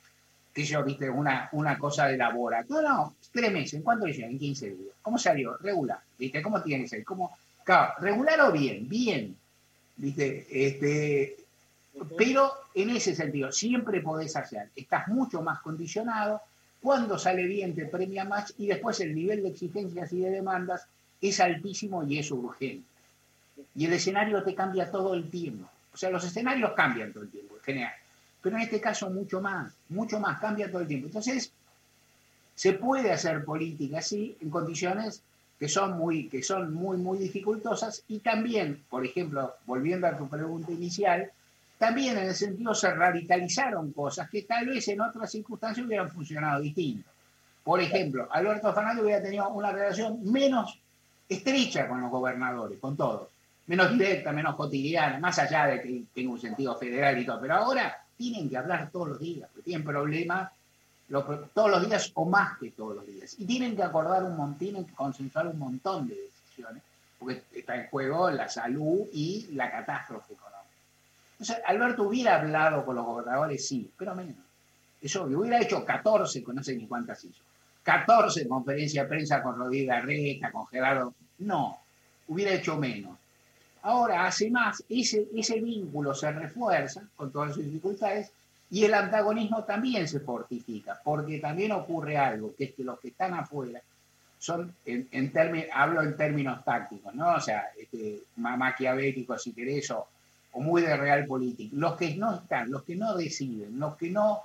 que yo, viste, una, una cosa de laboratorio. No, no, tres meses. ¿En cuánto le llegan? En 15 días. ¿Cómo salió? Regular. ¿Viste? ¿Cómo tiene que ser? ¿Cómo? Claro, regular o bien, bien. ¿Viste? Este, pero en ese sentido, siempre podés hacer. Estás mucho más condicionado. Cuando sale bien te premia más y después el nivel de exigencias y de demandas es altísimo y es urgente. Y el escenario te cambia todo el tiempo. O sea, los escenarios cambian todo el tiempo, en general. Pero en este caso mucho más, mucho más, cambia todo el tiempo. Entonces, se puede hacer política así en condiciones que son muy, que son muy, muy dificultosas. Y también, por ejemplo, volviendo a tu pregunta inicial, también en el sentido se radicalizaron cosas que tal vez en otras circunstancias hubieran funcionado distinto. Por ejemplo, Alberto Fernández hubiera tenido una relación menos estrecha con los gobernadores, con todos, menos directa, menos cotidiana, más allá de que tenga un sentido federal y todo, pero ahora tienen que hablar todos los días, porque tienen problemas lo- todos los días o más que todos los días. Y tienen que acordar un montón, tienen que consensuar un montón de decisiones, porque está en juego la salud y la catástrofe económica. Entonces, Alberto hubiera hablado con los gobernadores, sí, pero menos. Eso hubiera hecho 14, con no sé ni cuántas hizo. 14 conferencias de prensa con Rodríguez Larreta, con Gerardo. No, hubiera hecho menos. Ahora hace más, ese, ese vínculo se refuerza con todas sus dificultades y el antagonismo también se fortifica, porque también ocurre algo, que es que los que están afuera son, en, en términos, hablo en términos tácticos, ¿no? O sea, este, ma- maquiavélicos si querés, o, muy de realpolitik. Los que no están, los que no deciden, los que no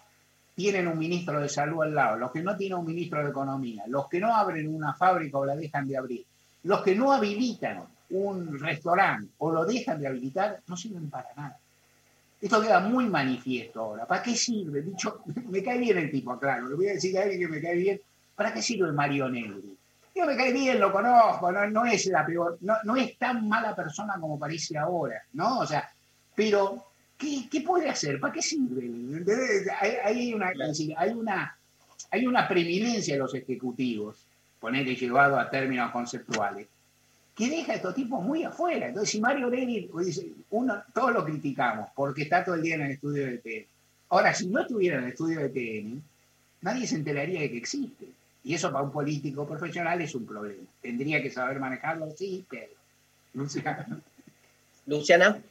tienen un ministro de salud al lado, los que no tienen un ministro de economía, los que no abren una fábrica o la dejan de abrir, los que no habilitan un restaurante o lo dejan de habilitar, no sirven para nada. Esto queda muy manifiesto ahora. ¿Para qué sirve? Dicho, *laughs* me cae bien el tipo, claro. Le voy a decir a alguien que me cae bien. ¿Para qué sirve Mario Negri? Yo me cae bien, lo conozco, no, es la peor, no, no es tan mala persona como parece ahora, ¿no? O sea, pero ¿qué, puede hacer? ¿Para qué sirve? Hay, una, hay, una, hay una preeminencia de los ejecutivos, ponerle llevado a términos conceptuales, que deja a estos tipos muy afuera. Entonces, si Mario Negri, dice, uno, todos lo criticamos porque está todo el día en el estudio de TN. Ahora, si no estuviera en el estudio de TN, nadie se enteraría de que existe. Y eso para un político profesional es un problema. Tendría que saber manejarlo, sí, pero. *laughs* Luciana. Luciana.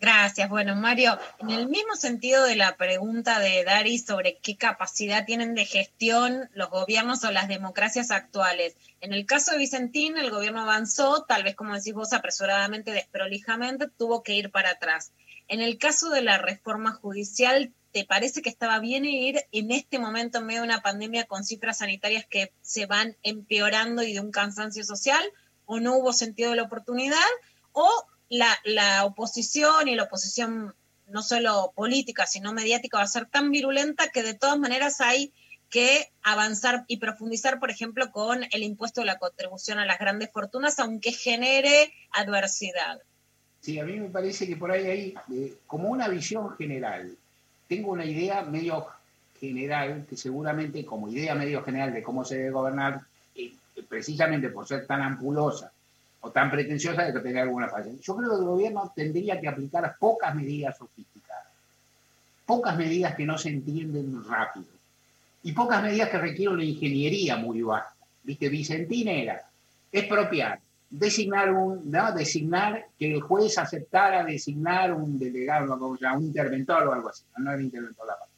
Gracias. Bueno, Mario, en el mismo sentido de la pregunta de Dari sobre qué capacidad tienen de gestión los gobiernos o las democracias actuales. En el caso de Vicentín, el gobierno avanzó, tal vez como decís vos, apresuradamente, desprolijamente, tuvo que ir para atrás. En el caso de la reforma judicial, ¿te parece que estaba bien ir en este momento en medio de una pandemia con cifras sanitarias que se van empeorando y de un cansancio social? ¿O no hubo sentido de la oportunidad? ¿O la, la oposición y la oposición no solo política, sino mediática va a ser tan virulenta que de todas maneras hay que avanzar y profundizar, por ejemplo, con el impuesto de la contribución a las grandes fortunas, aunque genere adversidad. Sí, a mí me parece que por ahí hay eh, como una visión general. Tengo una idea medio general, que seguramente como idea medio general de cómo se debe gobernar, eh, precisamente por ser tan ampulosa o tan pretenciosa de que tenga alguna falla. Yo creo que el gobierno tendría que aplicar pocas medidas sofisticadas, pocas medidas que no se entienden rápido y pocas medidas que requieren una ingeniería muy vasta. Viste, Vicentín era expropiar, designar un, ¿no? designar que el juez aceptara designar un delegado, un interventor o algo así, no, no era interventor la palabra.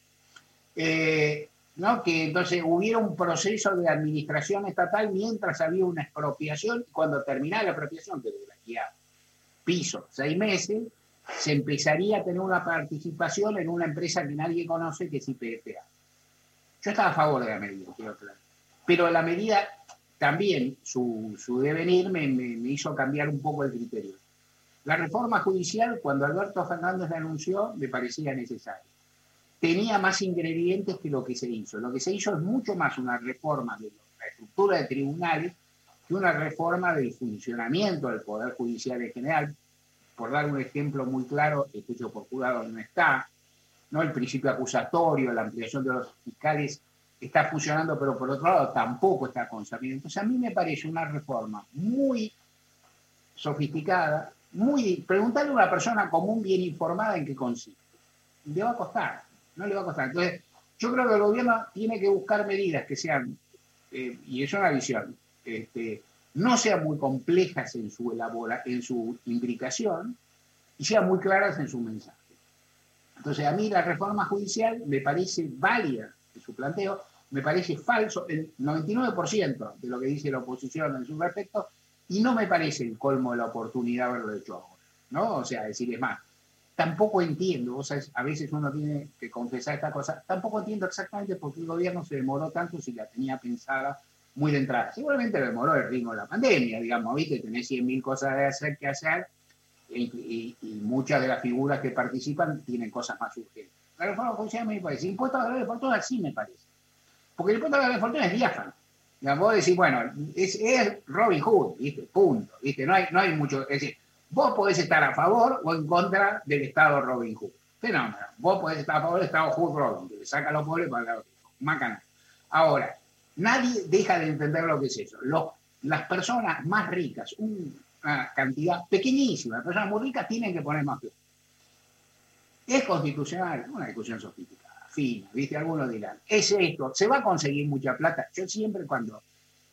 Eh, ¿no? que entonces hubiera un proceso de administración estatal mientras había una expropiación cuando terminara la expropiación, que duraría piso, seis meses, se empezaría a tener una participación en una empresa que nadie conoce, que es IPFA. Yo estaba a favor de la medida, quiero aclarar. Pero la medida también, su, su devenir me, me, me hizo cambiar un poco el criterio. La reforma judicial, cuando Alberto Fernández la anunció, me parecía necesaria tenía más ingredientes que lo que se hizo. Lo que se hizo es mucho más una reforma de la estructura de tribunales que una reforma del funcionamiento del Poder Judicial en general. Por dar un ejemplo muy claro, el juicio por jurado no está, ¿no? el principio acusatorio, la ampliación de los fiscales está funcionando, pero por otro lado tampoco está consabido. Entonces a mí me parece una reforma muy sofisticada, muy... Preguntarle a una persona común bien informada en qué consiste. Le va a costar no le va a costar. Entonces, yo creo que el gobierno tiene que buscar medidas que sean, eh, y es una visión, este, no sean muy complejas en su, elabora, en su implicación y sean muy claras en su mensaje. Entonces, a mí la reforma judicial me parece válida en su planteo, me parece falso el 99% de lo que dice la oposición en su respecto, y no me parece el colmo de la oportunidad haberlo hecho ahora. ¿no? O sea, decir, es más, tampoco entiendo, a veces uno tiene que confesar esta cosa, tampoco entiendo exactamente por qué el gobierno se demoró tanto si la tenía pensada muy de entrada. Seguramente demoró el ritmo de la pandemia, digamos, viste, tenés 100.000 cosas de hacer que hacer, y, y- muchas de las figuras que participan tienen cosas más urgentes. La reforma judicial me parece. Impuesto a la de fortuna sí me parece. Porque el impuesto a la de fortuna es diáfano. Digamos, vos decís, bueno, es, es Robin Hood, ¿viste? Punto. ¿viste? No, hay, no hay mucho. Es decir, vos podés estar a favor o en contra del Estado Robin Hood. Fenómeno. Vos podés estar a favor del Estado Hood Robin, que le saca a los pobres para los. Macana. Ahora, nadie deja de entender lo que es eso. Los- las personas más ricas, una cantidad pequeñísima de personas muy ricas, tienen que poner más plata. ¿Es constitucional? Una discusión sofisticada, fina, ¿viste? Algunos dirán, es esto, ¿se va a conseguir mucha plata? Yo siempre cuando,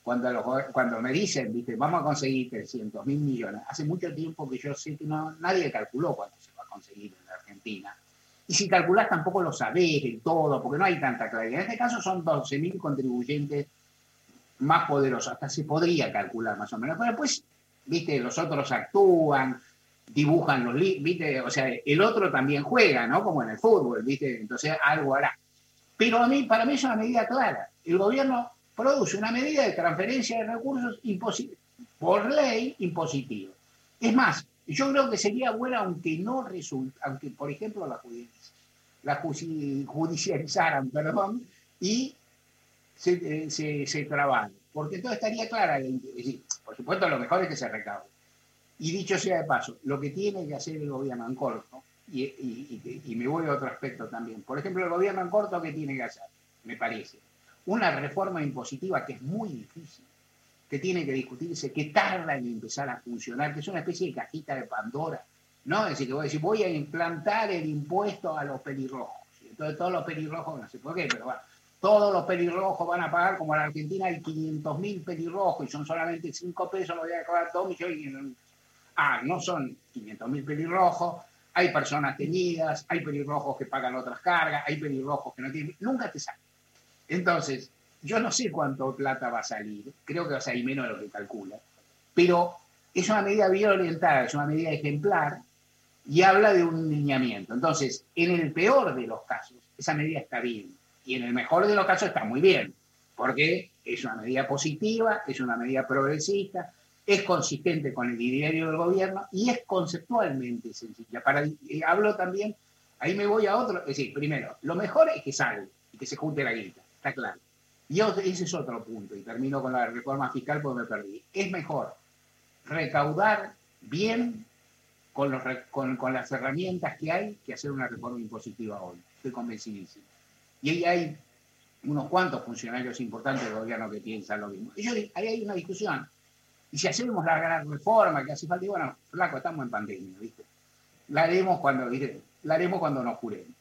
cuando, los cuando me dicen, ¿viste? Vamos a conseguir 300 mil millones, hace mucho tiempo que yo sé que nadie calculó cuánto se va a conseguir en la Argentina. Y si calculás tampoco lo sabés del todo, porque no hay tanta claridad. En este caso son 12 mil contribuyentes más poderosos, hasta se podría calcular más o menos. Pero después, viste, los otros actúan, dibujan los viste, o sea, el otro también juega, ¿no? Como en el fútbol, viste, entonces algo hará. Pero a mí, para mí es una medida clara. El gobierno produce una medida de transferencia de recursos por ley impositiva. Es más, yo creo que sería buena aunque no resulte, aunque por ejemplo la, la judicializaran, *laughs* perdón, y se, eh, se, se. Porque entonces estaría clara, por supuesto lo mejor es que se recaude. Y dicho sea de paso, lo que tiene que hacer el gobierno en corto, y, y- y- y me voy a otro aspecto también, por ejemplo, el gobierno en corto, ¿qué tiene que hacer? Me parece. Una reforma impositiva que es muy difícil, que tiene que discutirse, que tarda en empezar a funcionar, que es una especie de cajita de Pandora, ¿no? Es decir, que voy a decir, voy a implantar el impuesto a los pelirrojos. Entonces todos los pelirrojos, no sé por qué, pero bueno, todos los pelirrojos van a pagar, como en Argentina hay 500 mil pelirrojos y son solamente 5 pesos, lo voy a cobrar 2 millones y 500 mil. Ah, no son 500 mil pelirrojos, hay personas teñidas, hay pelirrojos que pagan otras cargas, hay pelirrojos que no tienen, nunca te sale. Entonces, yo no sé cuánto plata va a salir, creo que va a salir menos de lo que calcula, pero es una medida bien orientada, es una medida ejemplar y habla de un lineamiento. Entonces, en el peor de los casos, esa medida está bien y en el mejor de los casos está muy bien, porque es una medida positiva, es una medida progresista, es consistente con el ideario del gobierno y es conceptualmente sencilla. Para, eh, hablo también, ahí me voy a otro, es decir, primero, lo mejor es que salga y que se junte la guita, claro. Y ese es otro punto, y termino con la reforma fiscal porque me perdí. Es mejor recaudar bien con, los con, con las herramientas que hay que hacer una reforma impositiva hoy. Estoy convencidísimo. Y ahí hay unos cuantos funcionarios importantes del gobierno que piensan lo mismo. Y ahí hay una discusión. Y si hacemos la gran reforma que hace falta, y bueno, flaco, estamos en pandemia, ¿viste? La haremos cuando. La haremos cuando nos curemos.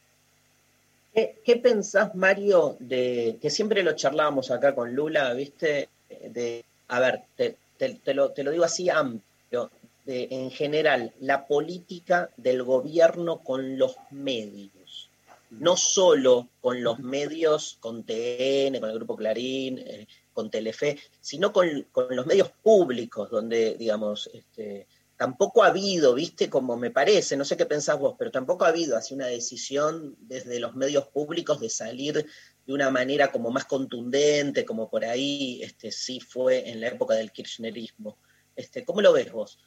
¿Qué, qué pensás, Mario, de que siempre lo charlábamos acá con Lula, viste? De, a ver, te, te- te lo, te lo digo así amplio, de, en general, la política del gobierno con los medios. No solo con los medios, con TN, con el Grupo Clarín, eh, con Telefe, sino con, con los medios públicos, donde, digamos, este, tampoco ha habido, viste, como me parece, no sé qué pensás vos, pero tampoco ha habido así una decisión desde los medios públicos de salir de una manera como más contundente, como por ahí este, sí fue en la época del kirchnerismo. Este, ¿Cómo lo ves vos?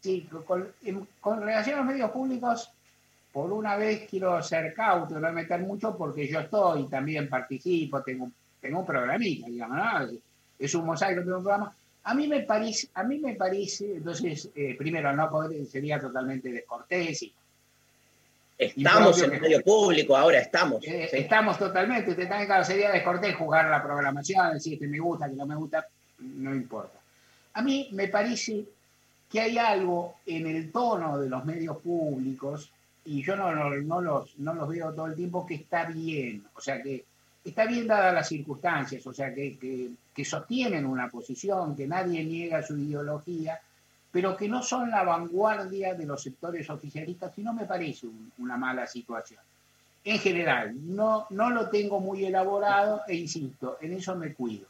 Sí, con, relación a los medios públicos, por una vez quiero ser cauto, no meter mucho porque yo estoy, también participo, tengo, tengo un programita, digamos, ¿no? Es un mosaico, tengo un programa. A mí me parece, a mí me parece, entonces, eh, primero, no poder, sería totalmente descortés y Estamos en el medio público, ahora estamos. Eh, sí. Estamos totalmente, te también claro, sería descortés jugar la programación, decir que me gusta, que no me gusta, no importa. A mí me parece que hay algo en el tono de los medios públicos, y yo no, no- no los, no los veo todo el tiempo, que está bien, o sea que está bien dadas las circunstancias, o sea que, que- sostienen una posición, que nadie niega su ideología, pero que no son la vanguardia de los sectores oficialistas, y no me parece un- una mala situación. En general, no, no lo tengo muy elaborado e insisto, en eso me cuido.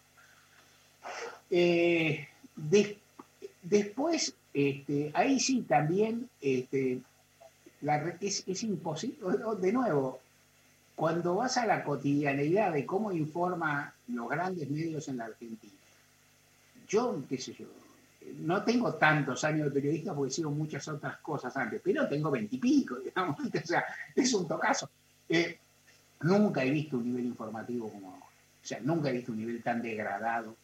Eh, de- después, este, ahí sí también este, la es imposible, de nuevo, cuando vas a la cotidianeidad de cómo informa los grandes medios en la Argentina, yo, qué sé yo, no tengo tantos años de periodista porque sido muchas otras cosas antes, pero tengo veintipico, *laughs* digamos, o sea, es un tocazo. Eh, nunca he visto un nivel informativo como ahora. O sea, nunca he visto un nivel tan degradado,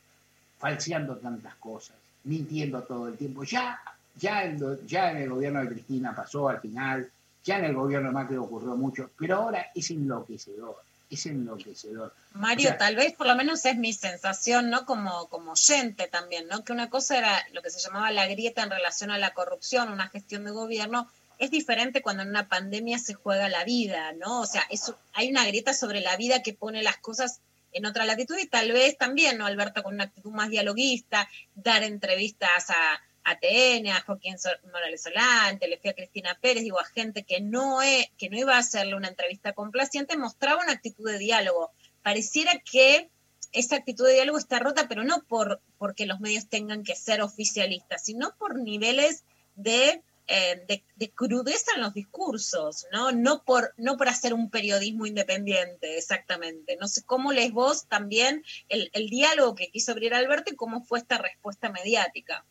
falseando tantas cosas, mintiendo todo el tiempo. Ya, ya, en, ya en el gobierno de Cristina pasó al final, ya en el gobierno de Macri ocurrió mucho, pero ahora es enloquecedor, es enloquecedor. Mario, O sea, tal vez por lo menos es mi sensación, ¿no? Como, como oyente también, ¿no? Que una cosa era lo que se llamaba la grieta en relación a la corrupción, una gestión de gobierno, es diferente cuando en una pandemia se juega la vida, ¿no? O sea, eso, hay una grieta sobre la vida que pone las cosas en otra latitud y tal vez también, ¿no? Alberto con una actitud más dialoguista, dar entrevistas a, a TN, a Joaquín Morales Solán, Telefe a Cristina Pérez, digo, a gente que no, e- que no iba a hacerle una entrevista complaciente, mostraba una actitud de diálogo. Pareciera que esa actitud de diálogo está rota, pero no por porque los medios tengan que ser oficialistas, sino por niveles de, eh, de, de crudeza en los discursos, ¿no? No por, no por hacer un periodismo independiente, exactamente. No sé cómo lees vos también el, el diálogo que quiso abrir Alberto y cómo fue esta respuesta mediática.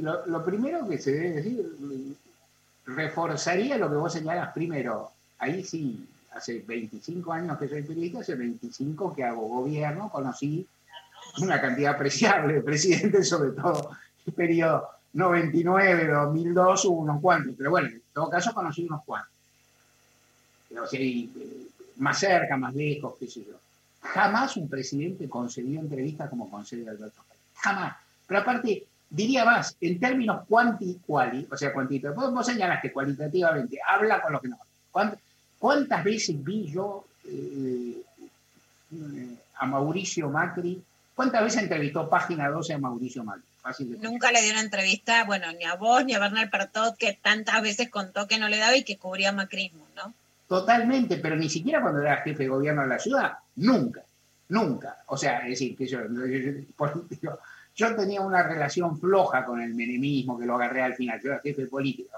Lo, primero que se debe decir, reforzaría lo que vos señalas primero. Ahí sí, hace 25 años que soy periodista, hace 25 que hago gobierno, conocí una cantidad apreciable de presidentes, sobre todo el periodo 99, 2002, hubo unos cuantos, pero bueno, en todo caso conocí unos cuantos. O sea, y, más cerca, más lejos, qué sé yo. Jamás un presidente concedió entrevistas como concede Alberto. Jamás. Pero aparte, diría más, en términos cuanti quali, o sea, cuantitativos, vos, vos señalaste cualitativamente, habla con los que no. ¿Cuánt- ¿Cuántas veces vi yo eh, eh, a Mauricio Macri? ¿Cuántas veces entrevistó Página 12 a Mauricio Macri? Fácil de Nunca le dio una entrevista, bueno, ni a vos ni a Bernal Pertot, que tantas veces contó que no le daba y que cubría macrismo, ¿no? Totalmente, pero ni siquiera cuando era jefe de gobierno de la ciudad, nunca, nunca. O sea, es decir, que yo, yo tenía una relación floja con el menemismo, que lo agarré al final. Yo era jefe político,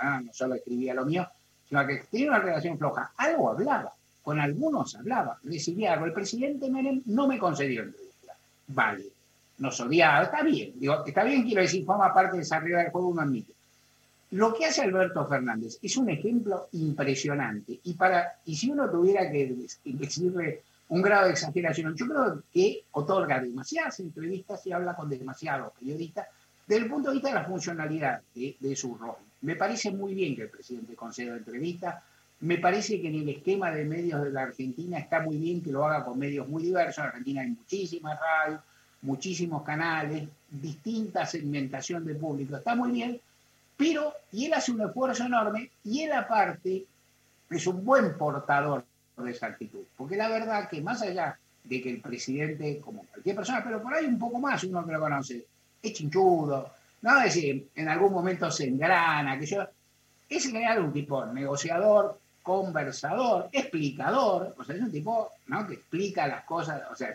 ah, no solo escribía lo mío, sino que tenía una relación floja. Algo hablaba, con algunos hablaba, recibía algo. El presidente Menem no me concedió entrevista. Vale, nos odiaba, está bien. Digo, está bien, quiero decir, forma parte de esa regla del juego, uno admite. Lo que hace Alberto Fernández es un ejemplo impresionante. Y, para, y si uno tuviera que decirle un grado de exageración, yo creo que otorga demasiadas entrevistas y habla con demasiados periodistas desde el punto de vista de la funcionalidad de, su rol. Me parece muy bien que el presidente conceda entrevistas. Me parece que en el esquema de medios de la Argentina está muy bien que lo haga con medios muy diversos. En Argentina hay muchísimas radios, muchísimos canales, distinta segmentación de público. Está muy bien, pero, y él hace un esfuerzo enorme, y él aparte es un buen portador de esa actitud. Porque la verdad que más allá de que el presidente, como cualquier persona, pero por ahí un poco más, uno que lo conoce, es chinchudo, ¿no? Es decir, en algún momento se engrana, que yo, es en general un tipo negociador, conversador, explicador, o sea, es un tipo ¿no? que explica las cosas, o sea,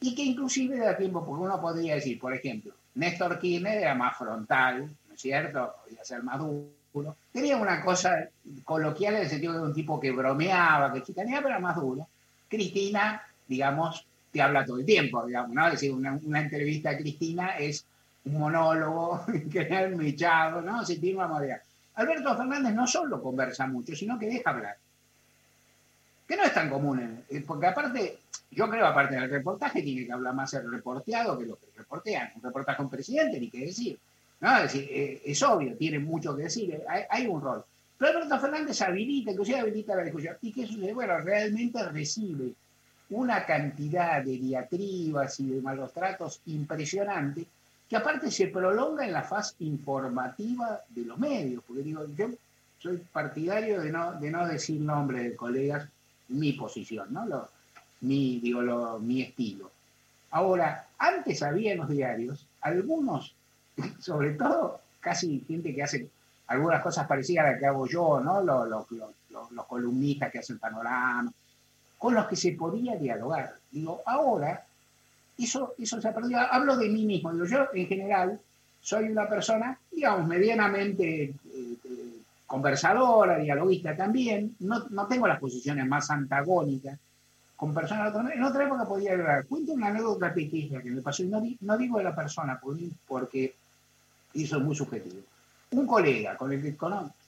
y que inclusive da tiempo, porque uno podría decir, por ejemplo, Néstor Kirchner era más frontal, ¿no es cierto? Podía ser más duro. Tenía una cosa coloquial en el sentido de un tipo que bromeaba, que chicaneaba, pero era más duro. Cristina, digamos, te habla todo el tiempo, digamos, ¿no? Es decir, una, entrevista a Cristina es un monólogo, que es mechado, ¿no? Se tiene una. Alberto Fernández no solo conversa mucho, sino que deja hablar. Que no es tan común, eh, porque aparte, yo creo, aparte del reportaje, tiene que hablar más el reporteado que lo que reportean. Un reportaje a un presidente, ni qué decir. Eh, es obvio, tiene mucho que decir, eh, hay, hay un rol. Pero Alberto Fernández habilita, inclusive habilita la discusión. ¿Y qué sucede? Bueno, realmente recibe una cantidad de diatribas y de malos tratos impresionante que aparte se prolonga en la fase informativa de los medios, porque digo, yo soy partidario de no, de no decir nombre de colegas, mi posición, ¿no? Lo- mi, digo, lo- mi estilo. Ahora, antes había en los diarios algunos, *laughs* sobre todo casi gente que hace algunas cosas parecidas a las que hago yo, ¿no? Los, los- los- los- columnistas que hacen panorama, con los que se podía dialogar. Digo, ahora eso, eso se ha perdido. Hablo de mí mismo. Digo, yo en general soy una persona, digamos, medianamente eh, eh, conversadora, dialoguista también. No, no tengo las posiciones más antagónicas, con personas. En otra época podía hablar. Cuento una anécdota pequeña que me pasó, y no, no digo de la persona, por- porque eso es muy subjetivo. Un colega con el que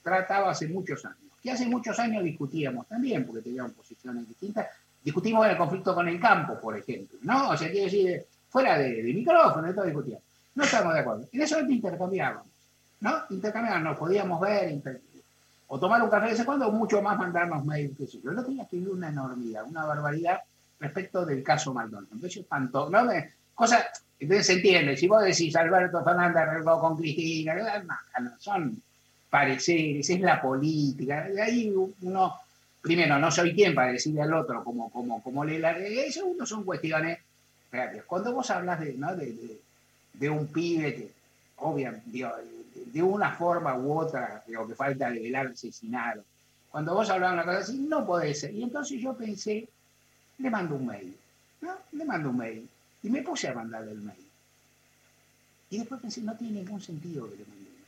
trataba hace muchos años, que hace muchos años discutíamos también, porque teníamos posiciones distintas, discutimos el conflicto con el campo, por ejemplo, ¿no? O sea, quiere decir, fuera de, de micrófono, y todo discutíamos. No estábamos de acuerdo. En eso intercambiábamos, ¿no? Intercambiábamos, nos podíamos ver, o tomar un café de vez en cuando, o mucho más mandarnos mail, qué sé yo. El otro día una enormidad, una barbaridad respecto del caso Maldonado. Entonces, espantó, ¿no? Cosa, entonces se entiende, si vos decís Alberto Fernández arregló con Cristina, no, son pareceres, es la política, de ahí uno, primero, no soy quien para decirle al otro como, como, como le eso uno son cuestiones. Cuando vos hablas de, ¿no? de, de, de un pibe que, obviamente, de, de una forma u otra, digo, que falta de velar asesinado, cuando vos hablabas una cosa así, no podés ser. Y entonces yo pensé, le mando un mail, ¿no? Le mando un mail. Y me puse a mandarle el mail. Y después pensé, no tiene ningún sentido que le mande un mail.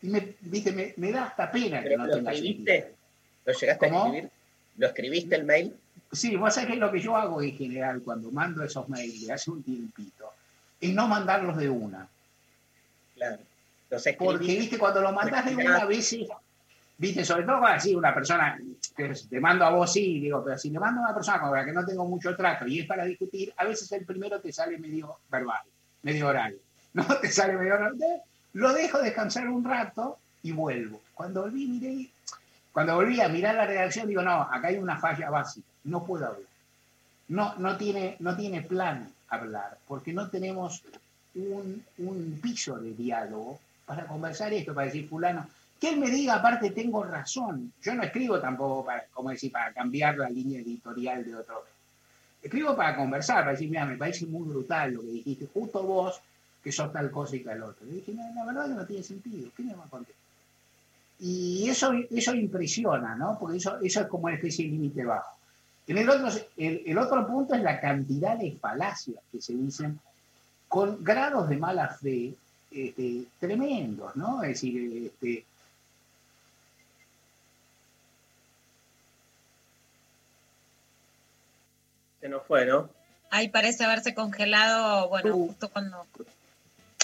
Y me, viste, me, me da hasta pena que ¿Pero no lo tenga escribiste? sentido. ¿Lo llegaste ¿Cómo? a escribir? ¿Lo escribiste el mail? Sí, vos sabés que lo que yo hago en general cuando mando esos mails de hace un tiempito es no mandarlos de una. Claro. Los. Porque, viste, cuando lo mandás de una, a veces, viste, sobre todo así una persona, que te mando a vos, sí, digo, pero si le mando a una persona con la que no tengo mucho trato y es para discutir, a veces el primero te sale medio verbal, medio oral, *laughs* ¿no? Te sale medio oral. Lo dejo descansar un rato y vuelvo. Cuando volví, miré, cuando volví a mirar la redacción, digo, no, acá hay una falla básica, no puedo hablar. No, no, tiene, no tiene plan hablar, porque no tenemos un, un piso de diálogo para conversar esto, para decir, fulano, que él me diga, aparte tengo razón. Yo no escribo tampoco para, como decir, para cambiar la línea editorial de otro. Escribo para conversar, para decir, mira, me parece muy brutal lo que dijiste, justo vos, que sos tal cosa y tal otra. Le dije, la verdad no tiene sentido, ¿qué me va a contestar? Y eso, eso impresiona, ¿no? Porque eso, eso es como una especie de límite bajo. En el, otro, el otro punto es la cantidad de falacias que se dicen con grados de mala fe este, tremendos, ¿no? Es decir, este, Se nos fue, ¿no? Ahí parece haberse congelado, bueno, justo cuando...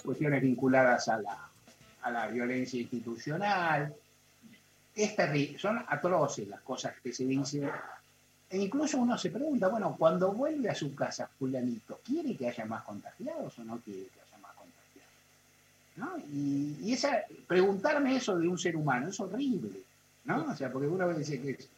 cuestiones vinculadas a la, a la violencia institucional. Es terrible, son atroces las cosas que se dicen. E incluso uno se pregunta, bueno, cuando vuelve a su casa fulanito, ¿quiere que haya más contagiados o no quiere que haya más contagiados? ¿No? Y, y esa, preguntarme eso de un ser humano es horrible, ¿no? O sea, porque uno dice que es...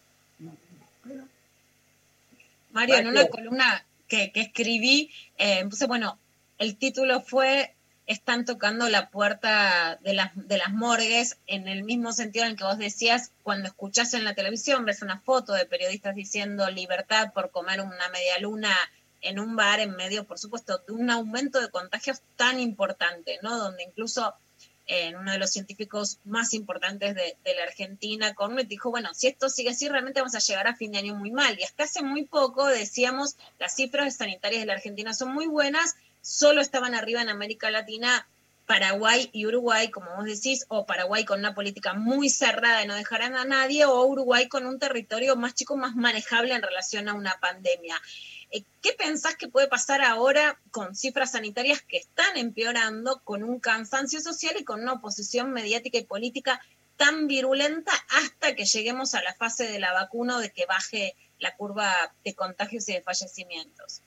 Mario, en una columna que, que escribí, eh, puse, bueno, el título fue Están tocando la puerta de las, de las morgues, en el mismo sentido en el que vos decías, cuando escuchás en la televisión, ves una foto de periodistas diciendo libertad por comer una media luna en un bar en medio, por supuesto, de un aumento de contagios tan importante, ¿no? Donde incluso en uno de los científicos más importantes de, la Argentina, Cornet, dijo, bueno, si esto sigue así, realmente vamos a llegar a fin de año muy mal. Y hasta hace muy poco decíamos, las cifras sanitarias de la Argentina son muy buenas, solo estaban arriba en América Latina Paraguay y Uruguay, como vos decís, o Paraguay con una política muy cerrada de no dejar a nadie, o Uruguay con un territorio más chico, más manejable en relación a una pandemia. Eh, ¿Qué pensás que puede pasar ahora con cifras sanitarias que están empeorando, con un cansancio social y con una oposición mediática y política tan virulenta hasta que lleguemos a la fase de la vacuna o de que baje la curva de contagios y de fallecimientos?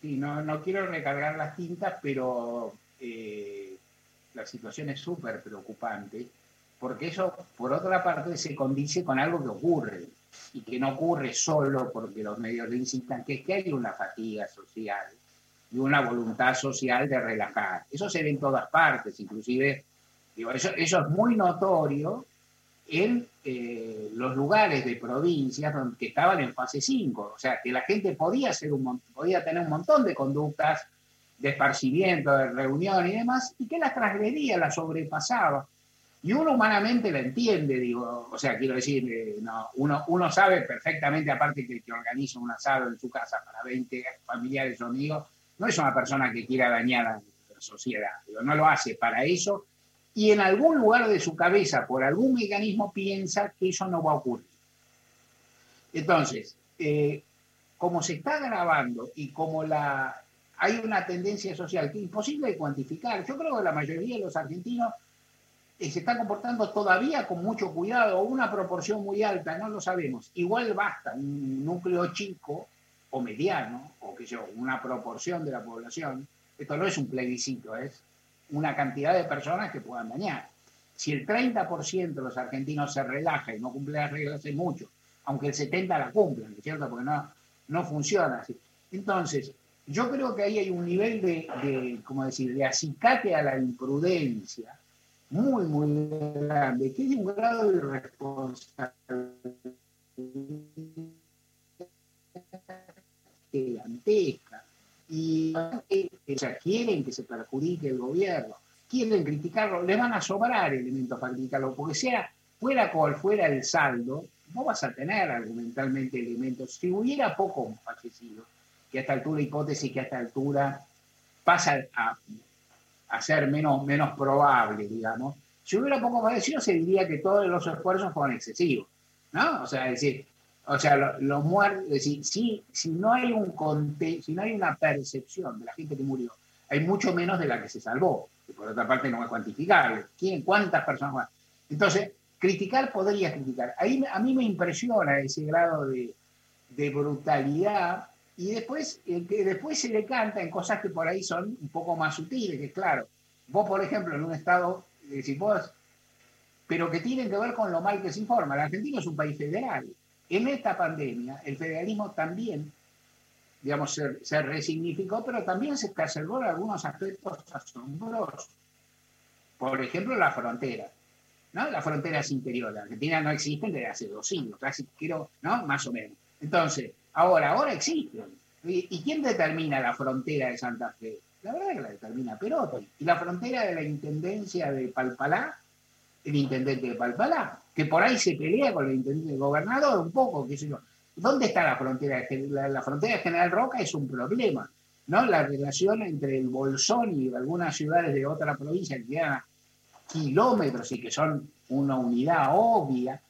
Sí, no, no quiero recargar las tintas, pero eh, la situación es súper preocupante, porque eso, por otra parte, se condice con algo que ocurre, y que no ocurre solo porque los medios le incitan, que es que hay una fatiga social y una voluntad social de relajar. Eso se ve en todas partes, inclusive, eso es muy notorio en eh, los lugares de provincias donde, que estaban en fase 5, o sea, que la gente podía, hacer un, podía tener un montón de conductas de esparcimiento, de reunión y demás, y que las transgredía, las sobrepasaba. Y uno humanamente la entiende, digo, o sea, quiero decir, eh, no, uno, uno sabe perfectamente, aparte que el que organiza un asado en su casa para 20 familiares o amigos, no es una persona que quiera dañar a la sociedad, no lo hace para eso, y en algún lugar de su cabeza, por algún mecanismo, piensa que eso no va a ocurrir. Entonces, eh, como se está grabando y como la, hay una tendencia social que es imposible de cuantificar, yo creo que la mayoría de los argentinos se están comportando todavía con mucho cuidado, o una proporción muy alta, no lo sabemos. Igual basta un núcleo chico o mediano, o que yo, una proporción de la población, esto no es un plebiscito, es una cantidad de personas que puedan dañar. Si el 30% de los argentinos se relaja y no cumple las reglas, es mucho, aunque el 70% la cumplan, ¿no es cierto? Porque no, no funciona así. Entonces, yo creo que ahí hay un nivel de, de ¿cómo decir?, de acicate a la imprudencia muy, muy grande, que es un grado de responsabilidad gigantesca. Y eh, o sea, quieren que se perjudique el gobierno, quieren criticarlo, le van a sobrar elementos para criticarlo, porque sea fuera cual fuera el saldo, no vas a tener argumentalmente elementos. Si hubiera pocos fallecidos, que a esta altura, hipótesis que a esta altura pasa a, a ser menos, menos probable, digamos, si hubiera pocos fallecidos se diría que todos los esfuerzos fueron excesivos, ¿no? O sea, decir, o sea, lo muertos, decir, si, si no hay un conte, si no hay una percepción de la gente que murió, hay mucho menos de la que se salvó, por otra parte no es cuantificable. ¿Quién, ¿Cuántas personas mueren? Entonces, criticar podría criticar. Ahí, a mí me impresiona ese grado de brutalidad y después, el que después se le canta en cosas que por ahí son un poco más sutiles, que claro, vos por ejemplo en un estado, eh, si vos, pero que tienen que ver con lo mal que se informa. La Argentina es un país federal. En esta pandemia, el federalismo también, digamos, se, se resignificó, pero también se exacerbó en algunos aspectos asombrosos. Por ejemplo, la frontera. ¿no? Las fronteras interiores. Argentina no existen desde hace dos siglos, casi quiero, ¿no? Más o menos. Entonces, ahora, ahora existen. ¿Y, quién determina la frontera de Santa Fe? La verdad es que la determina Perotti. Y la frontera de la intendencia de Palpalá, el intendente de Palpalá, que por ahí se pelea con el intendente del gobernador un poco, qué sé yo. ¿Dónde está la frontera? La, frontera de General Roca es un problema, ¿no? La relación entre el Bolsón y algunas ciudades de otra provincia que quedan kilómetros y que son una unidad obvia,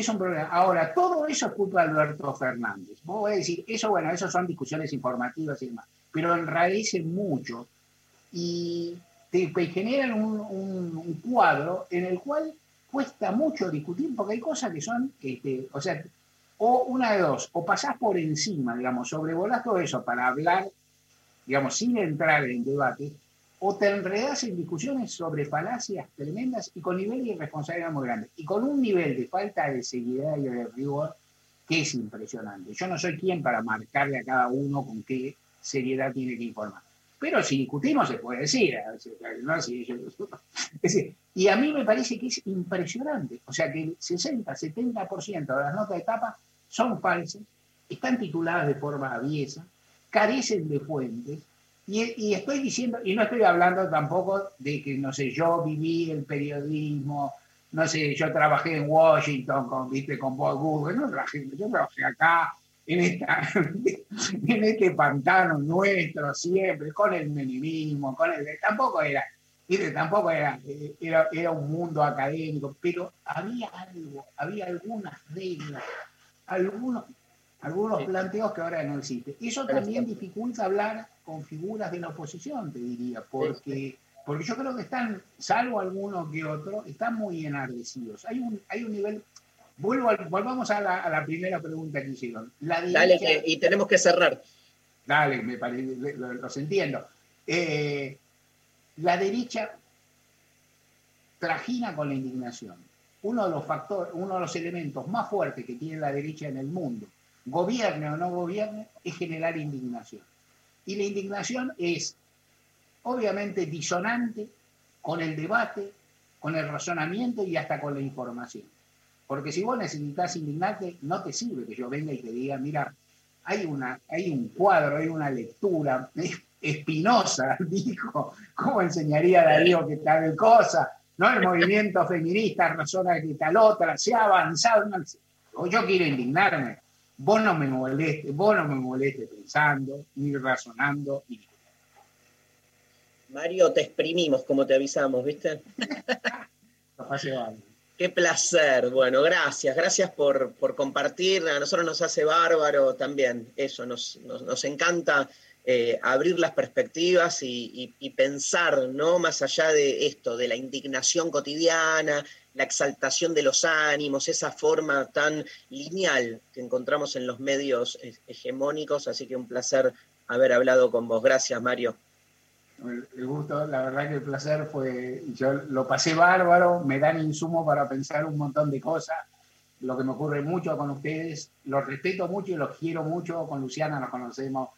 es un problema. Ahora, todo eso es culpa de Alberto Fernández. Vos voy a decir, eso, bueno, eso son discusiones informativas y demás, pero enrarecen mucho y te, generan un, un- un cuadro en el cual cuesta mucho discutir porque hay cosas que son, este, o sea, o una de dos, o pasás por encima, digamos, sobrevolás todo eso para hablar, digamos, sin entrar en debate, o te enredas en discusiones sobre falacias tremendas y con nivel de irresponsabilidad muy grande, y con un nivel de falta de seriedad y de rigor que es impresionante. Yo no soy quien para marcarle a cada uno con qué seriedad tiene que informar. Pero si discutimos se puede decir. ¿no? Si yo- *laughs* es decir, y a mí me parece que es impresionante. O sea que el 60, 70% de las notas de tapa son falsas, están tituladas de forma aviesa, carecen de fuentes. Y, estoy diciendo, y no estoy hablando tampoco de que, no sé, yo viví el periodismo, no sé, yo trabajé en Washington con, viste, con Bob Google, no trabajé, yo trabajé acá, en, esta, *laughs* en este pantano nuestro siempre, con el menemismo, con el, tampoco era, viste, tampoco era, eh, era, era un mundo académico, pero había algo, había algunas reglas, algunos, algunos planteos que ahora no existen. Eso también dificulta hablar con figuras de la oposición, te diría, porque, porque yo creo que están, salvo algunos que otros, están muy enardecidos. Hay un, hay un nivel. Vuelvo al- volvamos a la, a la primera pregunta que hicieron. La Dale, que- y tenemos que cerrar. Dale, me parece, lo- los entiendo. Eh, la derecha trajina con la indignación. Uno de los factores, uno de los elementos más fuertes que tiene la derecha en el mundo, gobierne o no gobierne, es generar indignación. Y la indignación es obviamente disonante con el debate, con el razonamiento y hasta con la información. Porque si vos necesitas indignarte, no te sirve que yo venga y te diga, mira, hay, una, hay un cuadro, hay una lectura, Espinosa *laughs* dijo, ¿cómo enseñaría Darío que tal cosa? ¿No? El movimiento feminista razona que tal otra, se ha avanzado. no yo quiero indignarme. Vos no me molestes, vos no me molestes pensando, ni razonando, ni Mario, te exprimimos como te avisamos, ¿viste? *laughs* Qué placer. Bueno, gracias. Gracias por, por compartir. A nosotros nos hace bárbaro también eso. Nos, nos, nos encanta eh, abrir las perspectivas y, pensar, ¿no? Más allá de esto, de la indignación cotidiana, la exaltación de los ánimos, esa forma tan lineal que encontramos en los medios eh, hegemónicos. Así que un placer haber hablado con vos. Gracias, Mario. El gusto, la verdad que el placer fue, yo lo pasé bárbaro, me dan insumo para pensar un montón de cosas, lo que me ocurre mucho con ustedes, los respeto mucho y los quiero mucho, con Luciana nos conocemos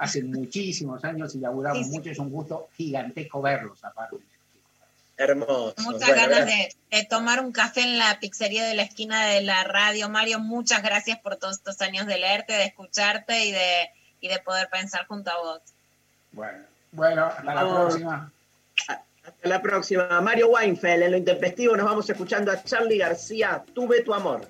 hace muchísimos años y laburamos Sí, sí. mucho, es un gusto gigantesco verlos aparte. Hermoso. Muchas Bueno, ganas de, de tomar un café en la pizzería de la esquina de la radio. Mario, muchas gracias por todos estos años de leerte, de escucharte y de, y de poder pensar junto a vos. Bueno, bueno hasta la próxima. Hasta la próxima. Mario Weinfeld, en lo intempestivo nos vamos escuchando a Charlie García, Tuve tu amor.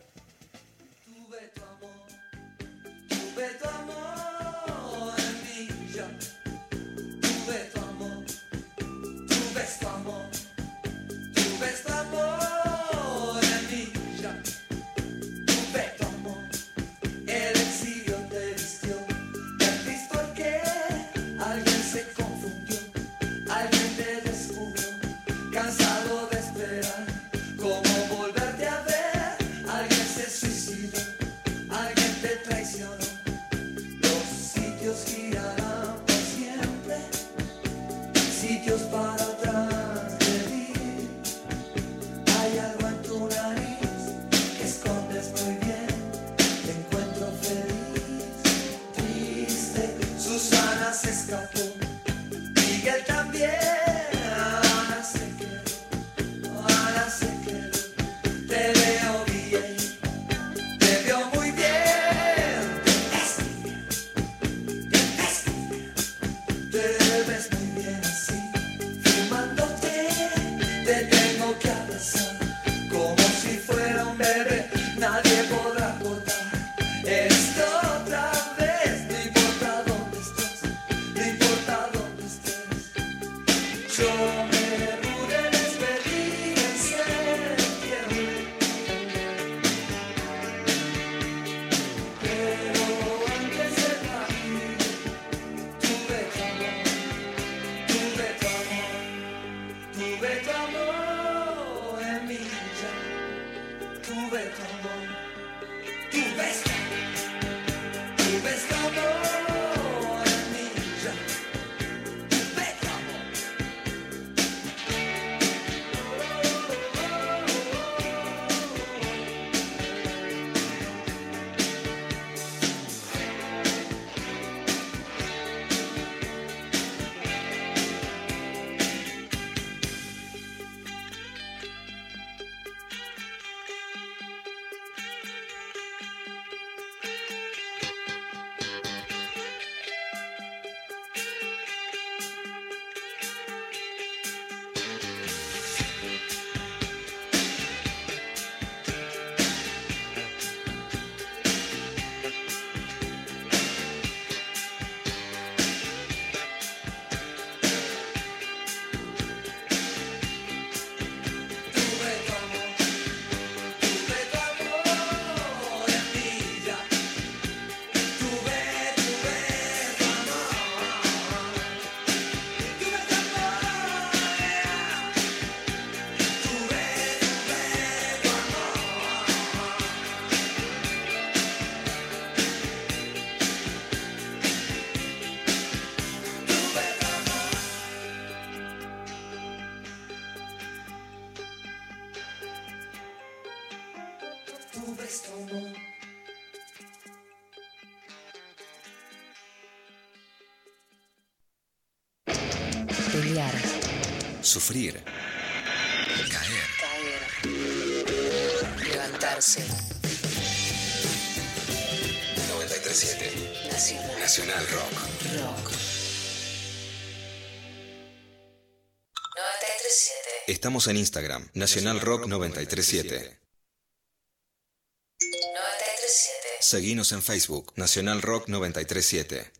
Sufrir. Caer. Caer. Levantarse. 937. Nacional. Nacional Rock. Rock. 937. Estamos en Instagram. Nacional Rock 937. 937. Seguinos en Facebook. Nacional Rock 937.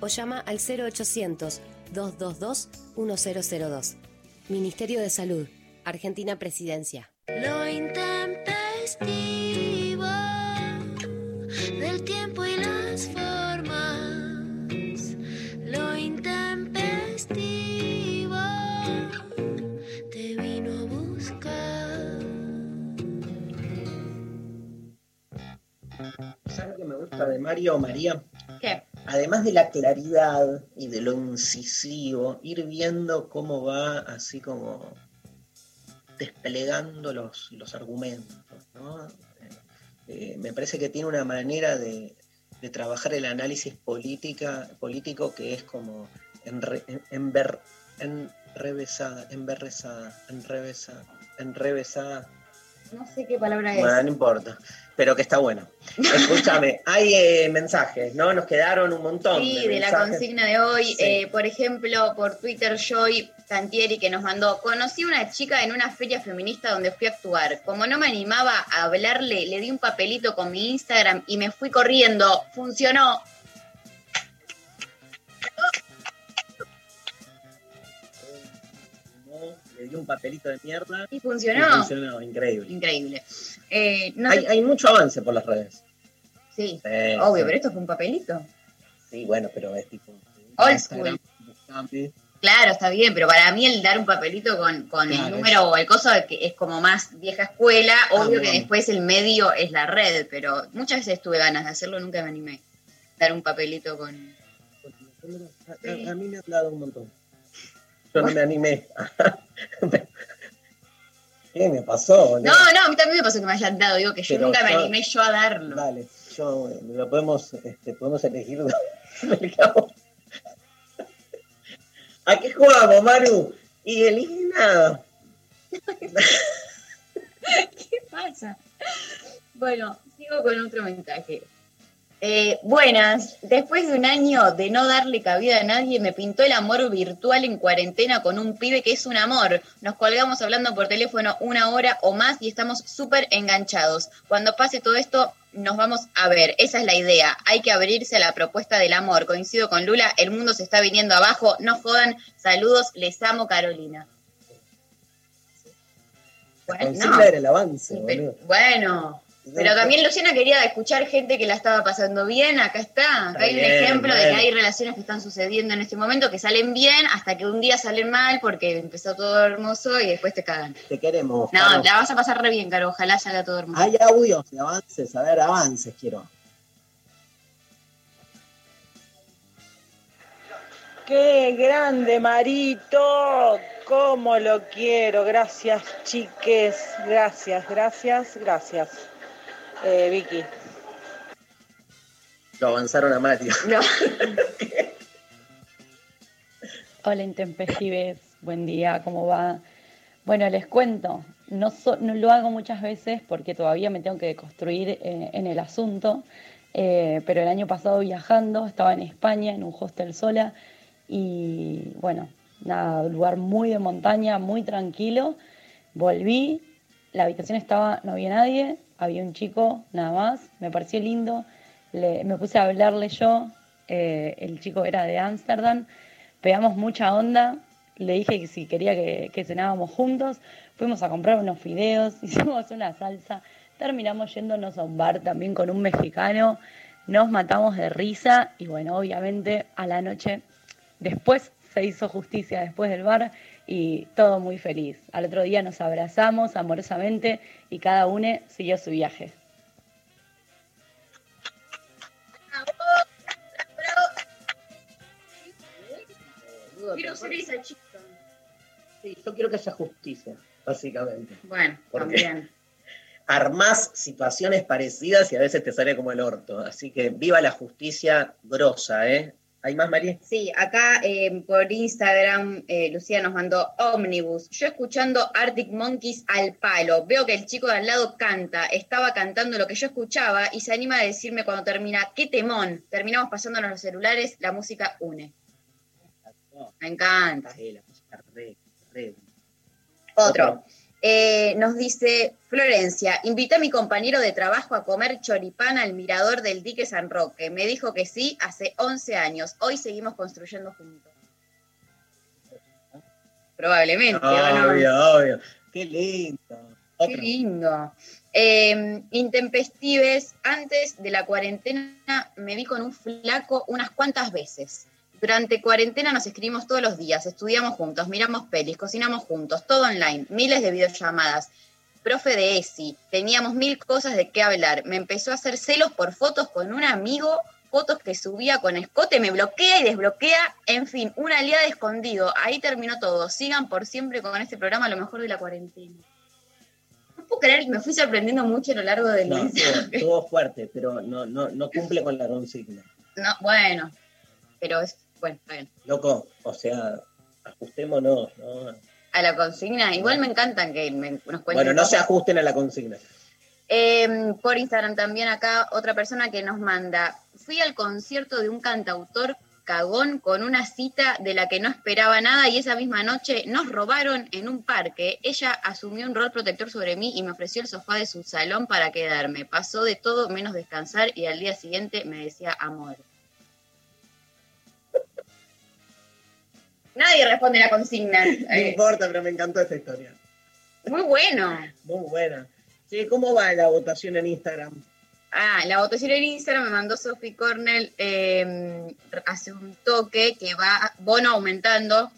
o llama al 0800 222 1002. Ministerio de Salud, Argentina Presidencia. Lo intempestivo del tiempo y las formas. Lo intempestivo te vino a buscar. ¿Sabes lo que me gusta de Mario o María? ¿Qué? Además de la claridad y de lo incisivo, ir viendo cómo va así como desplegando los, los argumentos. Eh, eh, me parece que tiene una manera de, de trabajar el análisis política, político que es como enrevesada, enberrezada, enrevesada, enrevesada. No sé qué palabra es. Bueno, no importa, pero que está bueno. Escúchame, *laughs* hay eh, mensajes, ¿no? Nos quedaron un montón. Sí, de de la consigna de hoy. Sí. eh, por ejemplo, por Twitter, Joy Tantieri que nos mandó, conocí una chica en una feria feminista donde fui a actuar. Como no me animaba a hablarle, le di un papelito con mi Instagram y me fui corriendo. Funcionó. Dio un papelito de mierda. Y funcionó. Y funcionó, increíble. Increíble. Eh, no hay, mucho avance por las redes. Sí, Sí, obvio, sí. pero esto fue un papelito. Sí, bueno, pero es tipo. Old school. Claro, está bien, pero para mí el dar un papelito con, con Claro, el número o el coso que es como más vieja escuela, obvio que después el medio es la red, pero muchas veces tuve ganas de hacerlo, nunca me animé. Dar un papelito con... A, a- a mí me han dado un montón. Yo no me animé. *laughs* ¿Qué me pasó? No, no, a mí también me pasó que me hayan dado, digo que yo Pero nunca me yo- animé yo a darlo. Dale, yo lo podemos, este, podemos elegir. *laughs* ¿A qué jugamos, Maru? Y elige nada. *laughs* ¿Qué pasa? Bueno, sigo con otro mensaje. Eh, buenas, después de un año de no darle cabida a nadie, me pintó el amor virtual en cuarentena con un pibe que es un amor. Nos colgamos hablando por teléfono una hora o más y estamos súper enganchados. Cuando pase todo esto, nos vamos a ver. Esa es la idea. Hay que abrirse a la propuesta del amor. Coincido con Lula, el mundo se está viniendo abajo. No jodan. Saludos, les amo, Carolina. Bueno, consigna no. era el avance, Sí, pero- boludo. bueno, pero también Luciana quería escuchar gente que la estaba pasando bien. Acá está. Acá hay un bien, ejemplo de que hay relaciones que están sucediendo en este momento que salen bien hasta que un día salen mal porque empezó todo hermoso y después te cagan. Te queremos. No, Caro. la vas a pasar re bien, Caro. Ojalá salga todo hermoso. Hay audios de avances, a ver, avances quiero. ¡Qué grande, Marito! ¡Cómo lo quiero! Gracias, chiques. Gracias, gracias, gracias. Eh, Vicky. Lo avanzaron a Mario. No. *laughs* Hola Intempestives, buen día, ¿cómo va? Bueno, les cuento, no, so- no lo hago muchas veces porque todavía me tengo que construir eh, en el asunto, eh, pero el año pasado viajando, estaba en España, en un hostel sola, y bueno, nada, un lugar muy de montaña, muy tranquilo, volví, la habitación estaba, no había nadie, había un chico nada más, me pareció lindo, le- me puse a hablarle yo, eh, el chico era de Ámsterdam, pegamos mucha onda, le dije que si quería que, que cenábamos juntos, fuimos a comprar unos fideos, *laughs* hicimos una salsa, terminamos yéndonos a un bar también con un mexicano, nos matamos de risa y bueno, obviamente a la noche después se hizo justicia después del bar y todo muy feliz. Al otro día nos abrazamos amorosamente y cada uno siguió su viaje. Quiero ser esa chica. Sí, yo quiero que haya justicia, básicamente. Bueno, Porque- también. *laughs* Armás situaciones parecidas y a veces te sale como el orto. Así que viva la justicia grosa, ¿eh? ¿Hay más, María? Sí, acá eh, por Instagram eh, Lucía nos mandó Omnibus. Yo escuchando Arctic Monkeys al palo. Veo que el chico de al lado canta. Estaba cantando lo que yo escuchaba y se anima a decirme cuando termina, qué temón. Terminamos pasándonos los celulares, la música une. Me encanta. Sí, la música re, re. Otro. Eh, nos dice Florencia, invité a mi compañero de trabajo a comer choripán al mirador del dique San Roque. Me dijo que sí hace 11 años. Hoy seguimos construyendo juntos. Probablemente. Obvio, obvio. Qué lindo. Qué lindo. Eh, intempestives, antes de la cuarentena me vi con un flaco unas cuantas veces. Durante cuarentena nos escribimos todos los días, estudiamos juntos, miramos pelis, cocinamos juntos, todo online, miles de videollamadas. Profe de ESI, teníamos mil cosas de qué hablar. Me empezó a hacer celos por fotos con un amigo, fotos que subía con escote, me bloquea y desbloquea. En fin, un aliado escondido. Ahí terminó todo. Sigan por siempre con este programa, lo mejor de la cuarentena. No puedo creer que me fui sorprendiendo mucho a lo largo del No, *laughs* estuvo fuerte, pero no, no, no cumple con la consigna. No, bueno, pero es, bueno, está bien. Loco, o sea, ajustémonos, ¿no? A la consigna, igual me encantan que me, nos cuenten. Bueno, no se ajusten a la consigna. Eh, por Instagram también acá otra persona que nos manda, fui al concierto de un cantautor cagón con una cita de la que no esperaba nada y esa misma noche nos robaron en un parque. Ella asumió un rol protector sobre mí y me ofreció el sofá de su salón para quedarme. Pasó de todo menos descansar y al día siguiente me decía amor. Nadie responde la consigna. No importa, pero me encantó esta historia. muy bueno. Muy buena. Sí, ¿cómo va la votación en Instagram? Ah, la votación en Instagram me mandó Sophie Cornell eh, hace un toque que va bono aumentando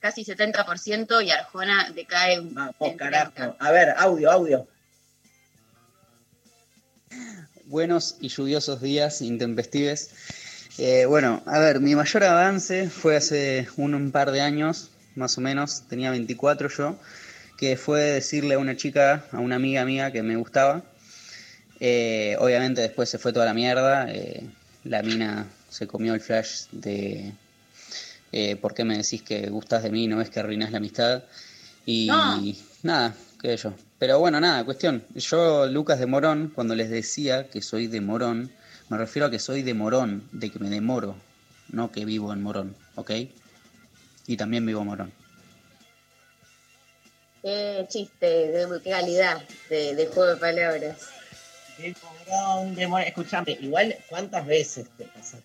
casi 70% y Arjona decae un Oh, carajo. A ver, audio, audio. Buenos y lluviosos días intempestives. Eh, bueno, a ver, mi mayor avance fue hace un, un par de años, más o menos, tenía 24 yo, que fue decirle a una chica, a una amiga mía que me gustaba. Eh, obviamente después se fue toda la mierda, eh, la mina se comió el flash de eh, por qué me decís que gustas de mí, no ves que arruinás la amistad. Y No. nada, qué sé yo. Pero bueno, nada, cuestión. Yo, Lucas de Morón, cuando les decía que soy de Morón, me refiero a que soy de Morón, de que me demoro, no que vivo en Morón, ¿ok? Y también vivo en Morón. Qué chiste, de- qué calidad de, de juego de palabras. De Morón, de Morón. Escuchame, igual, ¿cuántas veces te pasaste?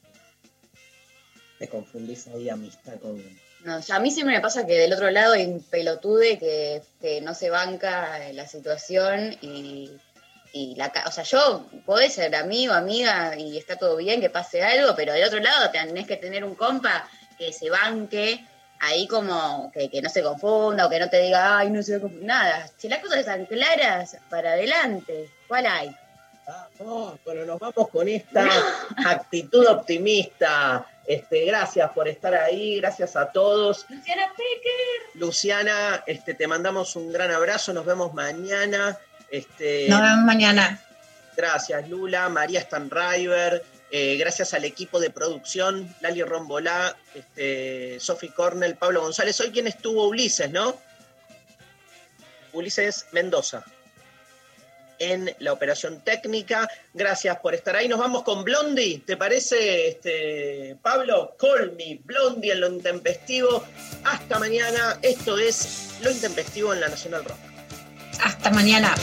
Te confundís ahí amistad con. No, ya a mí siempre me pasa que del otro lado hay un pelotude que, que no se banca la situación y, y la, o sea, yo podés ser amigo, amiga y está todo bien que pase algo, pero del otro lado tenés que tener un compa que se banque ahí como que, que no se confunda o que no te diga, ay, no se va a confundir, nada. Si las cosas están claras, para adelante, ¿cuál hay? Vamos, bueno, nos vamos con esta *laughs* actitud optimista. Este, gracias por estar ahí, gracias a todos. Luciana Pecker. Luciana, este, te mandamos un gran abrazo, nos vemos mañana. Este, Nos vemos mañana. Gracias, Lula, María Stanriver, eh, gracias al equipo de producción, Lali Rombolá, este, Sophie Cornell, Pablo González. Hoy quien estuvo Ulises, ¿no? Ulises Mendoza en la operación técnica. Gracias por estar ahí. Nos vamos con Blondie, ¿te parece, este, Pablo? Call me, Blondie en lo intempestivo. Hasta mañana. Esto es Lo Intempestivo en la Nacional Rock. Hasta mañana.